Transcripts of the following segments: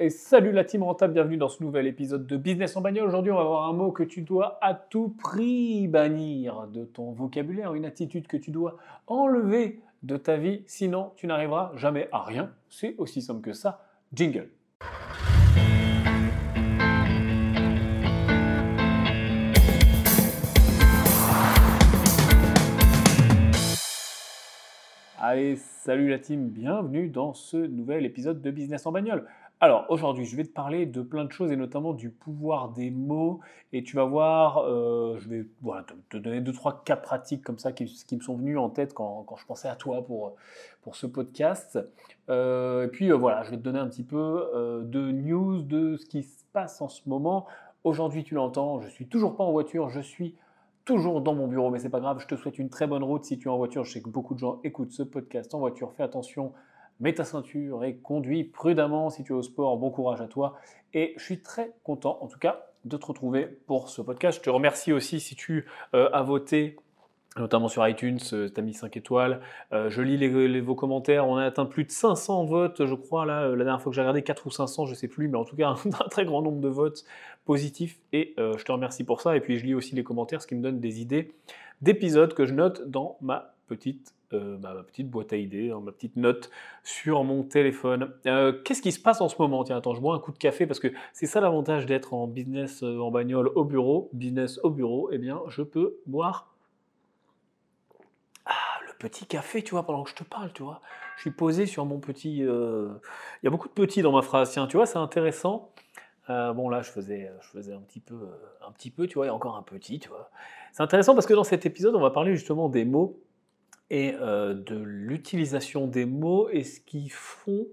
Et salut la team rentable, bienvenue dans ce nouvel épisode de Business en bagnole. Aujourd'hui, on va voir un mot que tu dois à tout prix bannir de ton vocabulaire, une attitude que tu dois enlever de ta vie, sinon tu n'arriveras jamais à rien. C'est aussi simple que ça. Jingle. Allez, salut la team, bienvenue dans ce nouvel épisode de Business en bagnole. Alors aujourd'hui, je vais te parler de plein de choses et notamment du pouvoir des mots. Et tu vas voir, euh, je vais te, donner deux, trois cas pratiques comme ça qui, me sont venus en tête quand, je pensais à toi pour, ce podcast. Euh, et puis euh, voilà, je vais te donner un petit peu de news de ce qui se passe en ce moment. Aujourd'hui, tu l'entends, je suis toujours pas en voiture, je suis toujours dans mon bureau, mais c'est pas grave. Je te souhaite une très bonne route si tu es en voiture. Je sais que beaucoup de gens écoutent ce podcast en voiture. Fais attention, mets ta ceinture et conduis prudemment si tu es au sport. Bon courage à toi. Et je suis très content, en tout cas, de te retrouver pour ce podcast. Je te remercie aussi si tu euh, as voté notamment sur iTunes, euh, tu as mis 5 étoiles. Euh, je lis les, vos commentaires, on a atteint plus de 500 votes, je crois, là, la dernière fois que j'ai regardé, 4 ou 500, je ne sais plus, mais en tout cas, un, très grand nombre de votes positifs, et euh, je te remercie pour ça. Et puis, je lis aussi les commentaires, ce qui me donne des idées d'épisodes que je note dans ma petite, ma, petite boîte à idées, dans ma petite note sur mon téléphone. Qu'est-ce qui se passe en ce moment? Tiens, attends, je bois un coup de café, parce que c'est ça l'avantage d'être en business en bagnole au bureau, business au bureau, eh bien, je peux boire petit café, tu vois, pendant que je te parle, tu vois. Je suis posé sur mon petit. Euh, il y a beaucoup de petits dans ma phrase, tiens, tu vois, c'est intéressant. Euh, bon, là, je faisais, je faisais un petit peu, un petit peu, tu vois, a encore un petit, tu vois. C'est intéressant parce que dans cet épisode, on va parler justement des mots et euh, de l'utilisation des mots et ce qu'ils font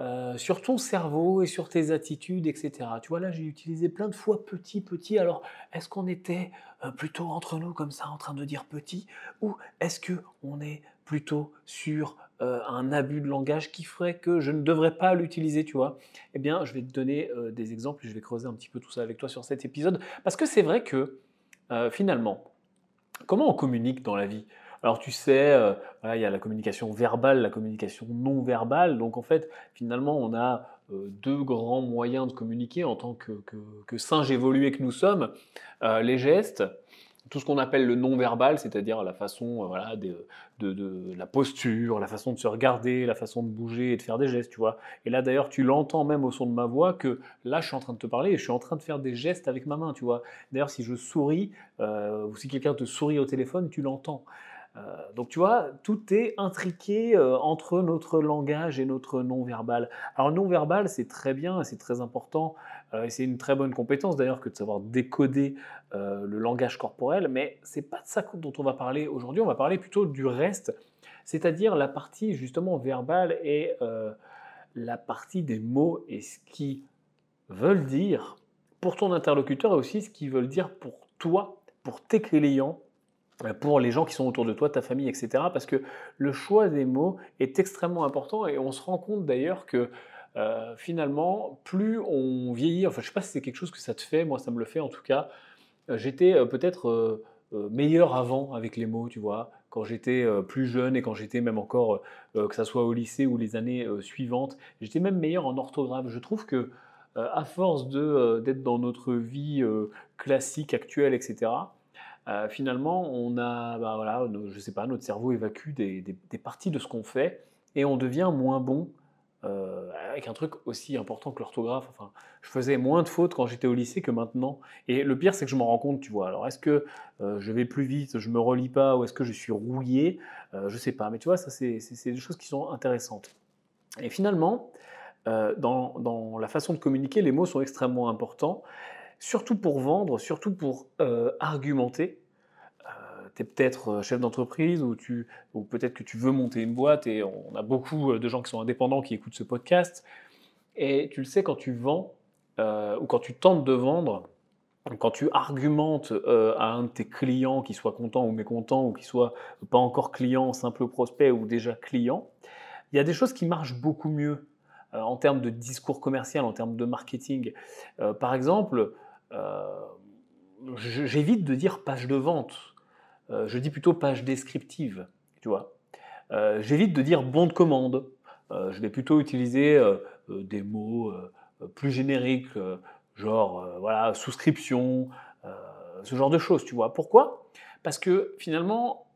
euh, sur ton cerveau et sur tes attitudes, etc. Tu vois, là, j'ai utilisé plein de fois petit, petit. Alors, est-ce qu'on était euh, plutôt entre nous comme ça en train de dire petit ou est-ce que on est plutôt sur un abus de langage qui ferait que je ne devrais pas l'utiliser, tu vois? Eh bien, je vais te donner des exemples et je vais creuser un petit peu tout ça avec toi sur cet épisode parce que c'est vrai que finalement, comment on communique dans la vie? Alors tu sais, euh, il y a la communication verbale, la communication non verbale. Donc en fait, finalement, on a euh, deux grands moyens de communiquer en tant que, que, singe évolué que nous sommes. Euh, les gestes, tout ce qu'on appelle le non-verbal, c'est-à-dire la façon, voilà, de, de, la posture, la façon de se regarder, la façon de bouger et de faire des gestes, tu vois. Et là, d'ailleurs, tu l'entends même au son de ma voix que là, je suis en train de te parler et je suis en train de faire des gestes avec ma main, tu vois. D'ailleurs, si je souris ou si quelqu'un te sourit au téléphone, tu l'entends. Euh, donc tu vois, tout est intriqué euh, entre notre langage et notre non-verbal. Alors non-verbal, c'est très bien, c'est très important, euh, et c'est une très bonne compétence d'ailleurs que de savoir décoder le langage corporel, mais c'est pas de ça dont on va parler aujourd'hui, on va parler plutôt du reste, c'est-à-dire la partie justement verbale et la partie des mots et ce qu'ils veulent dire pour ton interlocuteur et aussi ce qu'ils veulent dire pour toi, pour tes clients pour les gens qui sont autour de toi, ta famille, etc. Parce que le choix des mots est extrêmement important et on se rend compte d'ailleurs que euh, finalement, plus on vieillit, enfin je sais pas si c'est quelque chose que ça te fait, moi ça me le fait en tout cas, euh, j'étais peut-être meilleur avant avec les mots, tu vois, quand j'étais plus jeune et quand j'étais même encore, que ce soit au lycée ou les années suivantes, j'étais même meilleur en orthographe. Je trouve que à force d'être dans notre vie classique, actuelle, etc., euh, finalement, on a, bah, voilà, je sais pas, notre cerveau évacue des, parties de ce qu'on fait et on devient moins bon euh, avec un truc aussi important que l'orthographe. Enfin, je faisais moins de fautes quand j'étais au lycée que maintenant. Et le pire, c'est que je m'en rends compte, tu vois. Alors, est-ce que euh, je vais plus vite, je me relis pas, ou est-ce que je suis rouillé? Je sais pas. Mais tu vois, ça, c'est des choses qui sont intéressantes. Et finalement, dans, dans, la façon de communiquer, les mots sont extrêmement importants surtout pour vendre, surtout pour euh, argumenter. Euh, tu es peut-être euh, chef d'entreprise ou, ou peut-être que tu veux monter une boîte et on a beaucoup de gens qui sont indépendants qui écoutent ce podcast. Et tu le sais, quand tu vends ou quand tu tentes de vendre, quand tu argumentes à un de tes clients qui soit content ou mécontent ou qui soit pas encore client, simple prospect ou déjà client, il y a des choses qui marchent beaucoup mieux en termes de discours commercial, en termes de marketing. par exemple, euh, j'évite de dire page de vente. Euh, je dis plutôt page descriptive, tu vois. Euh, j'évite de dire bon de commande. je vais plutôt utiliser des mots plus génériques, genre voilà, souscription, ce genre de choses, tu vois. Pourquoi? Parce que finalement,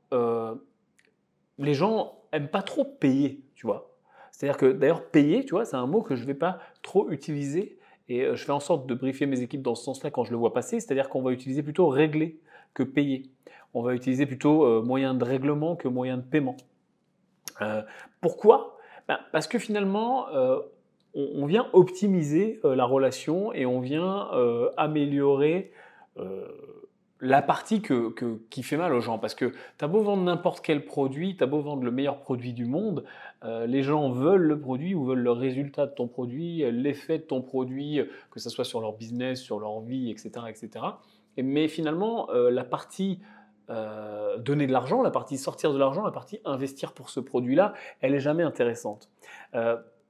les gens aiment pas trop payer, tu vois. C'est-à-dire que d'ailleurs, payer, tu vois, c'est un mot que je ne vais pas trop utiliser et je fais en sorte de briefer mes équipes dans ce sens-là quand je le vois passer, c'est-à-dire qu'on va utiliser plutôt régler que payer. On va utiliser plutôt moyen de règlement que moyen de paiement. pourquoi? Ben, Parce que finalement, on, vient optimiser la relation et on vient améliorer la partie que, qui fait mal aux gens. Parce que tu as beau vendre n'importe quel produit, tu as beau vendre le meilleur produit du monde, euh, les gens veulent le produit ou veulent le résultat de ton produit, l'effet de ton produit, que ce soit sur leur business, sur leur vie, etc. etc. Et, mais finalement, euh, la partie euh, donner de l'argent, la partie sortir de l'argent, la partie investir pour ce produit-là, elle est jamais intéressante.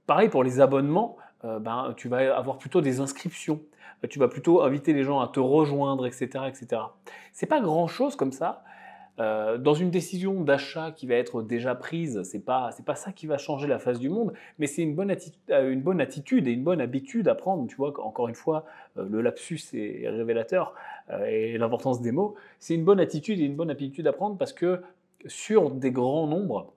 pareil pour les abonnements, ben, tu vas avoir plutôt des inscriptions. Euh, tu vas plutôt inviter les gens à te rejoindre, etc. etc. C'est pas grand chose comme ça. Euh, dans une décision d'achat qui va être déjà prise, c'est pas c'est pas ça qui va changer la face du monde, mais c'est une bonne attitude, euh, une bonne attitude et une bonne habitude à prendre. Tu vois, encore une fois, le lapsus est révélateur et l'importance des mots. C'est une bonne attitude et une bonne habitude à prendre parce que sur des grands nombres,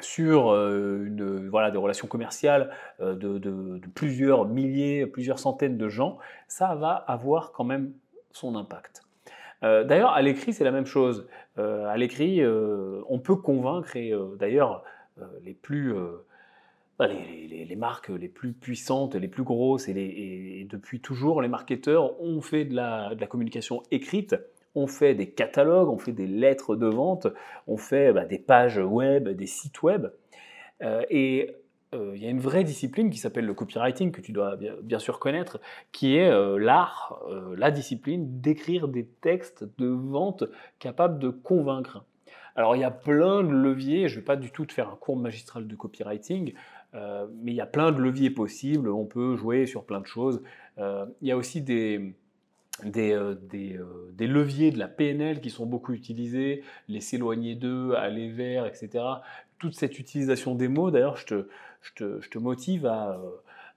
sur euh, une, voilà, des relations commerciales euh, de, plusieurs milliers, plusieurs centaines de gens, ça va avoir quand même son impact. Euh, d'ailleurs, à l'écrit, c'est la même chose. à l'écrit, on peut convaincre, et d'ailleurs, les plus... Bah, les, marques les plus puissantes, les plus grosses, et, depuis toujours, les marketeurs ont fait de la communication écrite on fait des catalogues, on fait des lettres de vente, on fait bah, des pages web, des sites web. Euh, et euh, il y a une vraie discipline qui s'appelle le copywriting, que tu dois bien, sûr connaître, qui est euh, l'art, la discipline d'écrire des textes de vente capables de convaincre. Alors il y a plein de leviers, je ne vais pas du tout te faire un cours magistral de copywriting, mais il y a plein de leviers possibles, on peut jouer sur plein de choses. il y a aussi des, des, euh, euh, des, leviers de la PNL qui sont beaucoup utilisés, les s'éloigner d'eux, aller vers, etc. Toute cette utilisation des mots, d'ailleurs, je te, motive à, euh,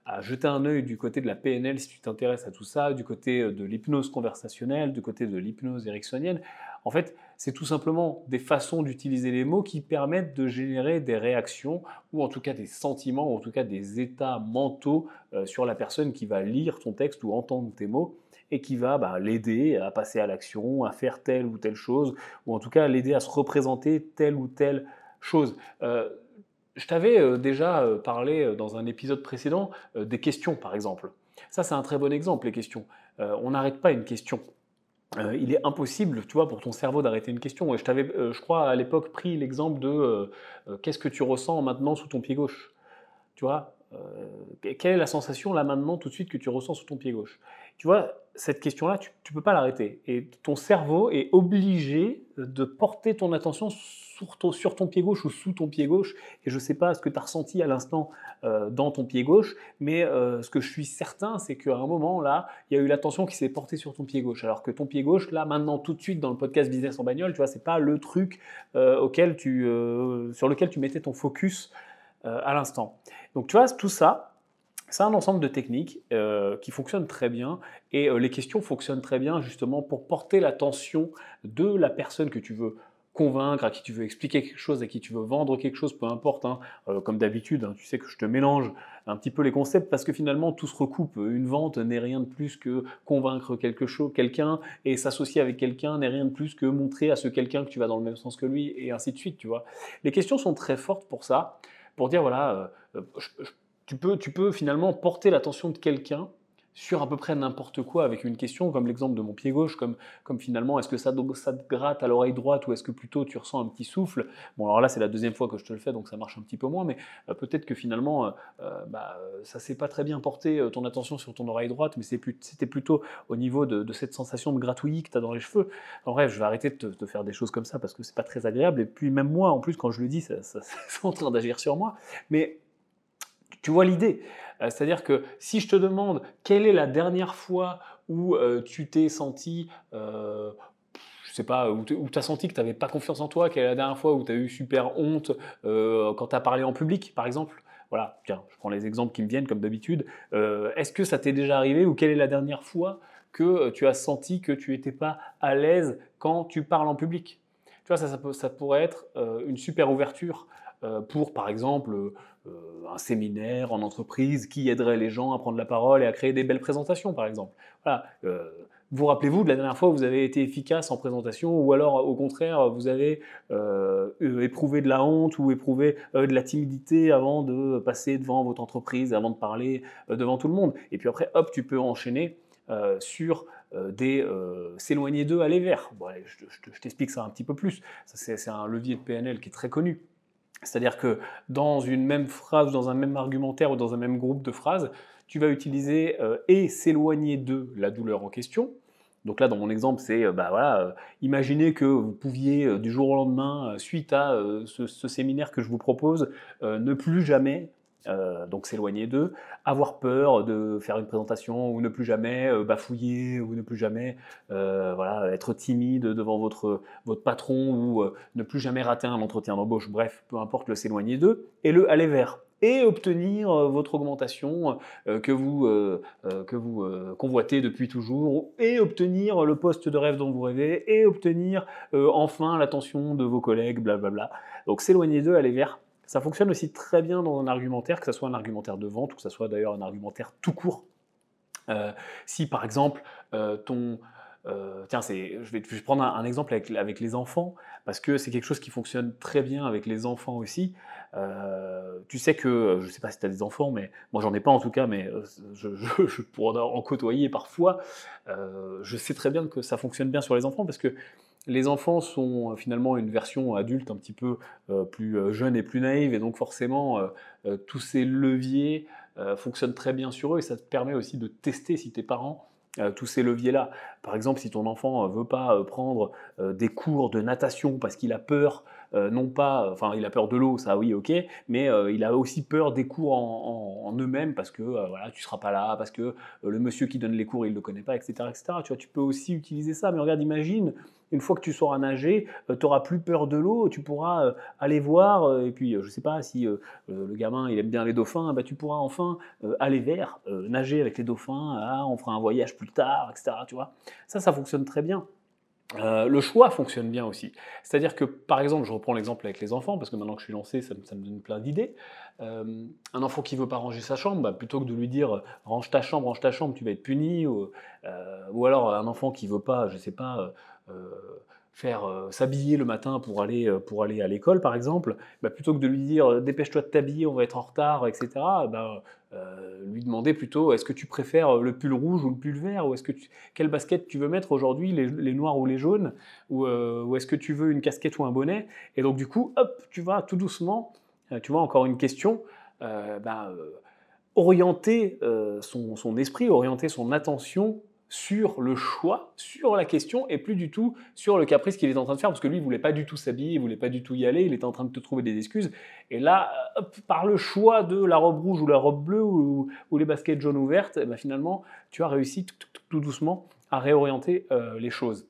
à, jeter un œil du côté de la PNL si tu t'intéresses à tout ça, du côté de l'hypnose conversationnelle, du côté de l'hypnose ericksonienne. En fait, c'est tout simplement des façons d'utiliser les mots qui permettent de générer des réactions ou en tout cas des sentiments ou en tout cas des états mentaux sur la personne qui va lire ton texte ou entendre tes mots et qui va bah, l'aider à passer à l'action, à faire telle ou telle chose, ou en tout cas l'aider à se représenter telle ou telle chose. Euh, je t'avais euh, déjà euh, parlé dans un épisode précédent des questions, par exemple. Ça, c'est un très bon exemple, les questions. on n'arrête pas une question. il est impossible, tu vois, pour ton cerveau d'arrêter une question. Et je t'avais, je crois, à l'époque pris l'exemple de qu'est-ce que tu ressens maintenant sous ton pied gauche? Tu vois, quelle est la sensation là maintenant tout de suite que tu ressens sous ton pied gauche? Tu vois, cette question-là, tu ne peux pas l'arrêter. Et ton cerveau est obligé de porter ton attention sur ton, sur ton, pied gauche ou sous ton pied gauche. Et je ne sais pas ce que tu as ressenti à l'instant euh, dans ton pied gauche, mais euh, ce que je suis certain, c'est qu'à un moment, là, il y a eu l'attention qui s'est portée sur ton pied gauche. Alors que ton pied gauche, là, maintenant, tout de suite, dans le podcast Business en bagnole, tu vois, c'est pas le truc euh, auquel tu, sur lequel tu mettais ton focus à l'instant. Donc, tu vois, tout ça, c'est un ensemble de techniques euh, qui fonctionnent très bien et euh, les questions fonctionnent très bien justement pour porter l'attention de la personne que tu veux convaincre, à qui tu veux expliquer quelque chose, à qui tu veux vendre quelque chose, peu importe. Hein. Euh, comme d'habitude, hein, tu sais que je te mélange un petit peu les concepts parce que finalement tout se recoupe. Une vente n'est rien de plus que convaincre quelque chose, quelqu'un et s'associer avec quelqu'un n'est rien de plus que montrer à ce quelqu'un que tu vas dans le même sens que lui et ainsi de suite. Tu vois. Les questions sont très fortes pour ça, pour dire voilà, je tu peux, tu peux finalement porter l'attention de quelqu'un sur à peu près n'importe quoi avec une question, comme l'exemple de mon pied gauche, comme, comme finalement est-ce que ça, ça te gratte à l'oreille droite ou est-ce que plutôt tu ressens un petit souffle? Bon, alors là, c'est la deuxième fois que je te le fais, donc ça marche un petit peu moins, mais euh, peut-être que finalement, euh, euh, bah, ça s'est pas très bien porté ton attention sur ton oreille droite, mais c'était plutôt au niveau de, cette sensation de gratouillis que tu as dans les cheveux. En bref, je vais arrêter de te, faire des choses comme ça parce que c'est pas très agréable, et puis même moi, en plus, quand je le dis, ça, ça c'est en train d'agir sur moi, mais tu vois l'idée. Euh, C'est-à-dire que si je te demande quelle est la dernière fois où euh, tu t'es senti, euh, je sais pas, où tu as senti que tu n'avais pas confiance en toi, quelle est la dernière fois où tu as eu super honte quand tu as parlé en public, par exemple. Voilà, tiens, je prends les exemples qui me viennent comme d'habitude. Est-ce que ça t'est déjà arrivé ou quelle est la dernière fois que tu as senti que tu n'étais pas à l'aise quand tu parles en public? Tu vois, ça, ça, pourrait être une super ouverture pour, par exemple, un séminaire en entreprise qui aiderait les gens à prendre la parole et à créer des belles présentations, par exemple. Voilà. Vous rappelez-vous de la dernière fois où vous avez été efficace en présentation ou alors au contraire vous avez euh, éprouvé de la honte ou éprouvé euh, de la timidité avant de passer devant votre entreprise, avant de parler euh, devant tout le monde? Et puis après, hop, tu peux enchaîner sur des s'éloigner d'eux, aller vers. Je, je t'explique ça un petit peu plus. C'est un levier de PNL qui est très connu. C'est-à-dire que dans une même phrase, dans un même argumentaire ou dans un même groupe de phrases, tu vas utiliser euh, et s'éloigner de la douleur en question. Donc là, dans mon exemple, c'est, euh, bah voilà, euh, imaginez que vous pouviez du jour au lendemain, suite à ce, séminaire que je vous propose, ne plus jamais donc s'éloigner d'eux, avoir peur de faire une présentation ou ne plus jamais bafouiller ou ne plus jamais voilà, être timide devant votre, votre patron ou ne plus jamais rater un entretien d'embauche, bref, peu importe le s'éloigner d'eux, et le aller vers et obtenir euh, votre augmentation euh, que vous, euh, que vous convoitez depuis toujours, et obtenir le poste de rêve dont vous rêvez, et obtenir enfin l'attention de vos collègues, blablabla. Donc s'éloigner d'eux, aller vers. Ça fonctionne aussi très bien dans un argumentaire, que ce soit un argumentaire de vente ou que ce soit d'ailleurs un argumentaire tout court. si par exemple ton, tiens, je vais, prendre un, exemple avec, les enfants, parce que c'est quelque chose qui fonctionne très bien avec les enfants aussi. Euh, tu sais que, je ne sais pas si tu as des enfants, mais moi j'en ai pas en tout cas, mais euh, je, pourrais en côtoyer parfois. Euh, je sais très bien que ça fonctionne bien sur les enfants parce que les enfants sont finalement une version adulte un petit peu plus jeune et plus naïve, et donc forcément tous ces leviers fonctionnent très bien sur eux, et ça te permet aussi de tester si tes parents tous ces leviers-là. Par exemple, si ton enfant ne veut pas prendre des cours de natation parce qu'il a peur euh, non pas, enfin il a peur de l'eau, ça oui ok, mais euh, il a aussi peur des cours en, eux-mêmes parce que euh, voilà tu seras pas là, parce que le monsieur qui donne les cours il le connaît pas, etc., etc. Tu vois, tu peux aussi utiliser ça, mais regarde, imagine une fois que tu sauras nager, tu n'auras plus peur de l'eau, tu pourras aller voir, et puis je sais pas si le gamin il aime bien les dauphins, bah, tu pourras enfin aller vers, nager avec les dauphins, ah, on fera un voyage plus tard, etc. Tu vois, ça, ça fonctionne très bien. Euh, le choix fonctionne bien aussi. C'est-à-dire que, par exemple, je reprends l'exemple avec les enfants, parce que maintenant que je suis lancé, ça, me donne plein d'idées. Euh, un enfant qui veut pas ranger sa chambre, bah, plutôt que de lui dire range ta chambre, range ta chambre, tu vas être puni, ou, euh, ou alors un enfant qui veut pas, je sais pas, faire s'habiller le matin pour aller, pour aller à l'école, par exemple, bah, plutôt que de lui dire dépêche-toi de t'habiller, on va être en retard, etc. Bah, euh, lui demander plutôt est-ce que tu préfères le pull rouge ou le pull vert ou est-ce que tu, quelle basket tu veux mettre aujourd'hui les, noirs ou les jaunes ou, euh, est-ce que tu veux une casquette ou un bonnet et donc du coup hop tu vas tout doucement euh, tu vois encore une question ben, orienter son, son, esprit orienter son attention sur le choix, sur la question, et plus du tout sur le caprice qu'il est en train de faire, parce que lui, il voulait pas du tout s'habiller, il voulait pas du tout y aller, il était en train de te trouver des excuses. Et là, par le choix de la robe rouge ou la robe bleue ou, les baskets jaunes ouvertes, eh ben, finalement, tu as réussi tout, doucement à réorienter euh, les choses.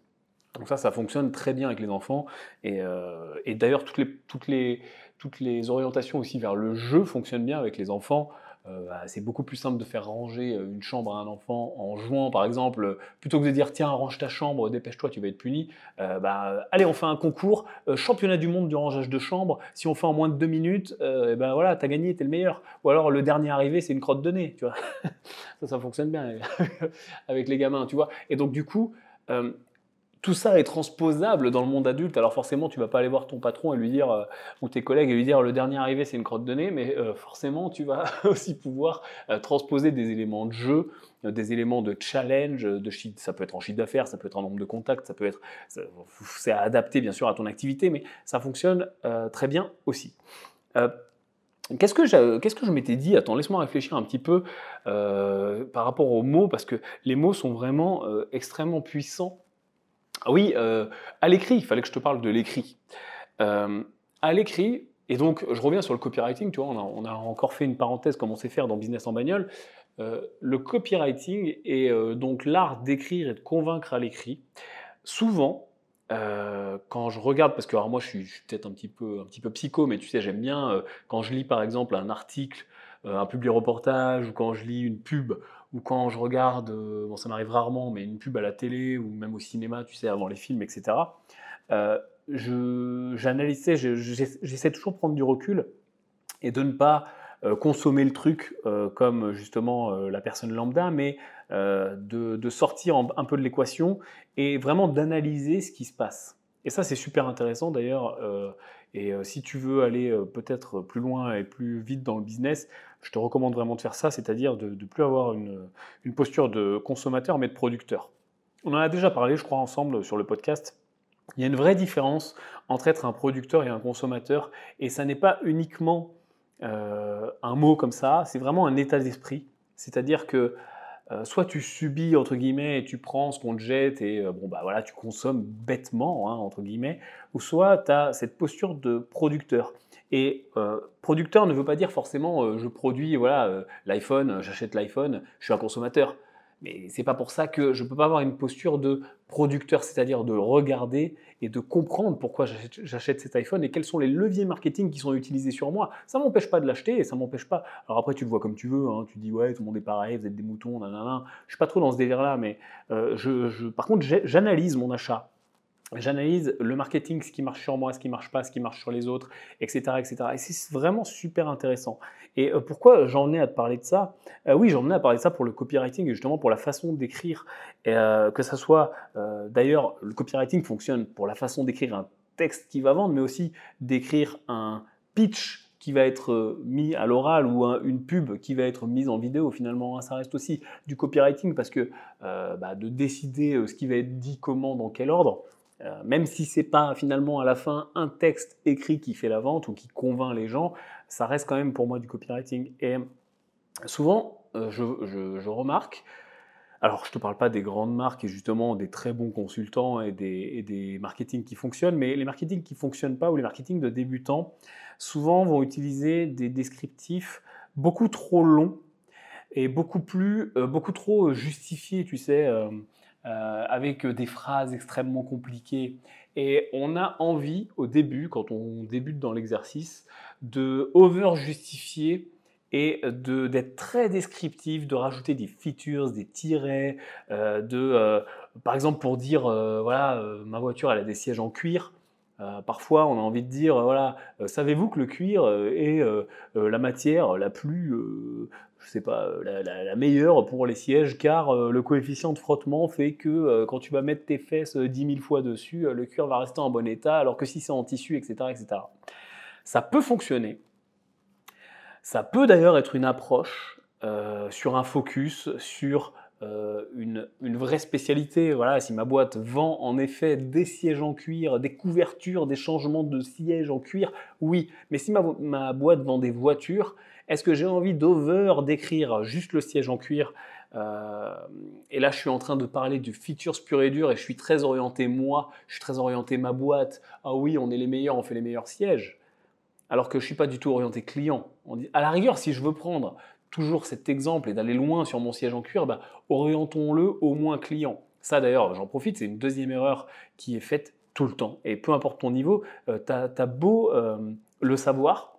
Donc ça, ça fonctionne très bien avec les enfants. Et, euh, d'ailleurs, toutes les, orientations aussi vers le jeu fonctionnent bien avec les enfants. Euh, bah, c'est beaucoup plus simple de faire ranger euh, une chambre à un enfant en jouant, par exemple, euh, plutôt que de dire tiens, range ta chambre, dépêche-toi, tu vas être puni. bah, allez, on fait un concours, championnat du monde du rangeage de chambre. Si on fait en moins de deux minutes, et ben voilà, t'as gagné, t'es le meilleur. Ou alors le dernier arrivé, c'est une crotte de nez, tu vois. ça, ça fonctionne bien avec les gamins, tu vois. Et donc du coup, tout ça est transposable dans le monde adulte. Alors forcément, tu vas pas aller voir ton patron et lui dire, euh, ou tes collègues et lui dire le dernier arrivé c'est une crotte de nez, mais euh, forcément tu vas aussi pouvoir euh, transposer des éléments de jeu, des éléments de challenge, de ça peut être en chiffre d'affaires, ça peut être en nombre de contacts, ça peut être, c'est adapté bien sûr à ton activité, mais ça fonctionne très bien aussi. Qu'est-ce que, je, qu'est-ce que je m'étais dit? Attends, laisse-moi réfléchir un petit peu par rapport aux mots, parce que les mots sont vraiment extrêmement puissants oui, euh, à l'écrit, il fallait que je te parle de l'écrit. Euh, à l'écrit, et donc je reviens sur le copywriting, tu vois, on a, encore fait une parenthèse comme on sait faire dans Business en bagnole. Euh, le copywriting est donc l'art d'écrire et de convaincre à l'écrit. Souvent, quand je regarde, parce que alors moi je suis, peut-être un petit peu, un petit peu psycho, mais tu sais, j'aime bien quand je lis par exemple un article, un public reportage, ou quand je lis une pub, ou quand je regarde, bon ça m'arrive rarement, mais une pub à la télé ou même au cinéma, tu sais, avant les films, etc. j'analyse, j'essaie toujours de prendre du recul et de ne pas consommer le truc comme justement la personne lambda, mais euh, de, sortir un peu de l'équation et vraiment d'analyser ce qui se passe. Et ça, c'est super intéressant d'ailleurs. Euh, et euh, si tu veux aller peut-être plus loin et plus vite dans le business, je te recommande vraiment de faire ça, c'est-à-dire de ne plus avoir une, posture de consommateur, mais de producteur. On en a déjà parlé, je crois, ensemble sur le podcast. Il y a une vraie différence entre être un producteur et un consommateur, et ça n'est pas uniquement un mot comme ça, c'est vraiment un état d'esprit. C'est-à-dire que euh, soit tu subis entre guillemets et tu prends ce qu'on te jette et euh, bon bah voilà tu consommes bêtement hein, entre guillemets, ou soit tu as cette posture de producteur. Et euh, producteur ne veut pas dire forcément je produis voilà l'iPhone, j'achète l'iPhone, je suis un consommateur. Mais c'est pas pour ça que je peux pas avoir une posture de producteur, c'est-à-dire de regarder et de comprendre pourquoi j'achète cet iPhone et quels sont les leviers marketing qui sont utilisés sur moi. Ça m'empêche pas de l'acheter et ça m'empêche pas. Alors après, tu le vois comme tu veux, hein. tu dis ouais, tout le monde est pareil, vous êtes des moutons, nanana. Je suis pas trop dans ce délire-là, mais euh, je, par contre, j'analyse mon achat J'analyse le marketing, ce qui marche sur moi, ce qui marche pas, ce qui marche sur les autres, etc. etc. Et c'est vraiment super intéressant. Et euh, pourquoi j'en ai à te parler de ça? Euh, Oui, j'en ai à parler de ça pour le copywriting et justement pour la façon d'écrire. Euh, que ça soit, d'ailleurs, le copywriting fonctionne pour la façon d'écrire un texte qui va vendre, mais aussi d'écrire un pitch qui va être mis à l'oral ou une pub qui va être mise en vidéo finalement. Hein. ça reste aussi du copywriting parce que bah, de décider ce qui va être dit comment, dans quel ordre, euh, même si c'est pas finalement à la fin un texte écrit qui fait la vente ou qui convainc les gens, ça reste quand même pour moi du copywriting. Et souvent, euh, je, remarque, alors je te parle pas des grandes marques et justement des très bons consultants et des, et des marketing qui fonctionnent, mais les marketing qui fonctionnent pas ou les marketing de débutants, souvent vont utiliser des descriptifs beaucoup trop longs et beaucoup plus, euh, beaucoup trop justifiés, tu sais. Euh, avec des phrases extrêmement compliquées. Et on a envie, au début, quand on débute dans l'exercice, de over-justifier et d'être très descriptif, de rajouter des features, des tirets, euh, de, euh, par exemple pour dire, voilà, ma voiture elle a des sièges en cuir. Parfois, on a envie de dire, voilà, savez-vous que le cuir est la matière la plus je sais pas, euh, la, meilleure pour les sièges, car euh, le coefficient de frottement fait que euh, quand tu vas mettre tes fesses 10 000 fois dessus, le cuir va rester en bon état, alors que si c'est en tissu, etc., etc. Ça peut fonctionner. Ça peut d'ailleurs être une approche sur un focus, sur une, une, vraie spécialité. Voilà, si ma boîte vend en effet des sièges en cuir, des couvertures, des changements de sièges en cuir, oui. Mais si ma, ma boîte vend des voitures, est-ce que j'ai envie d'over d'écrire juste le siège en cuir? Euh, et là, je suis en train de parler du features pur et dur et je suis très orienté moi, je suis très orienté ma boîte. Ah oui, on est les meilleurs, on fait les meilleurs sièges. Alors que je suis pas du tout orienté client. On dit, à la rigueur, si je veux prendre toujours cet exemple et d'aller loin sur mon siège en cuir, bah, orientons-le au moins client. Ça d'ailleurs, j'en profite, c'est une deuxième erreur qui est faite tout le temps. Et peu importe ton niveau, euh, tu as, beau euh, le savoir,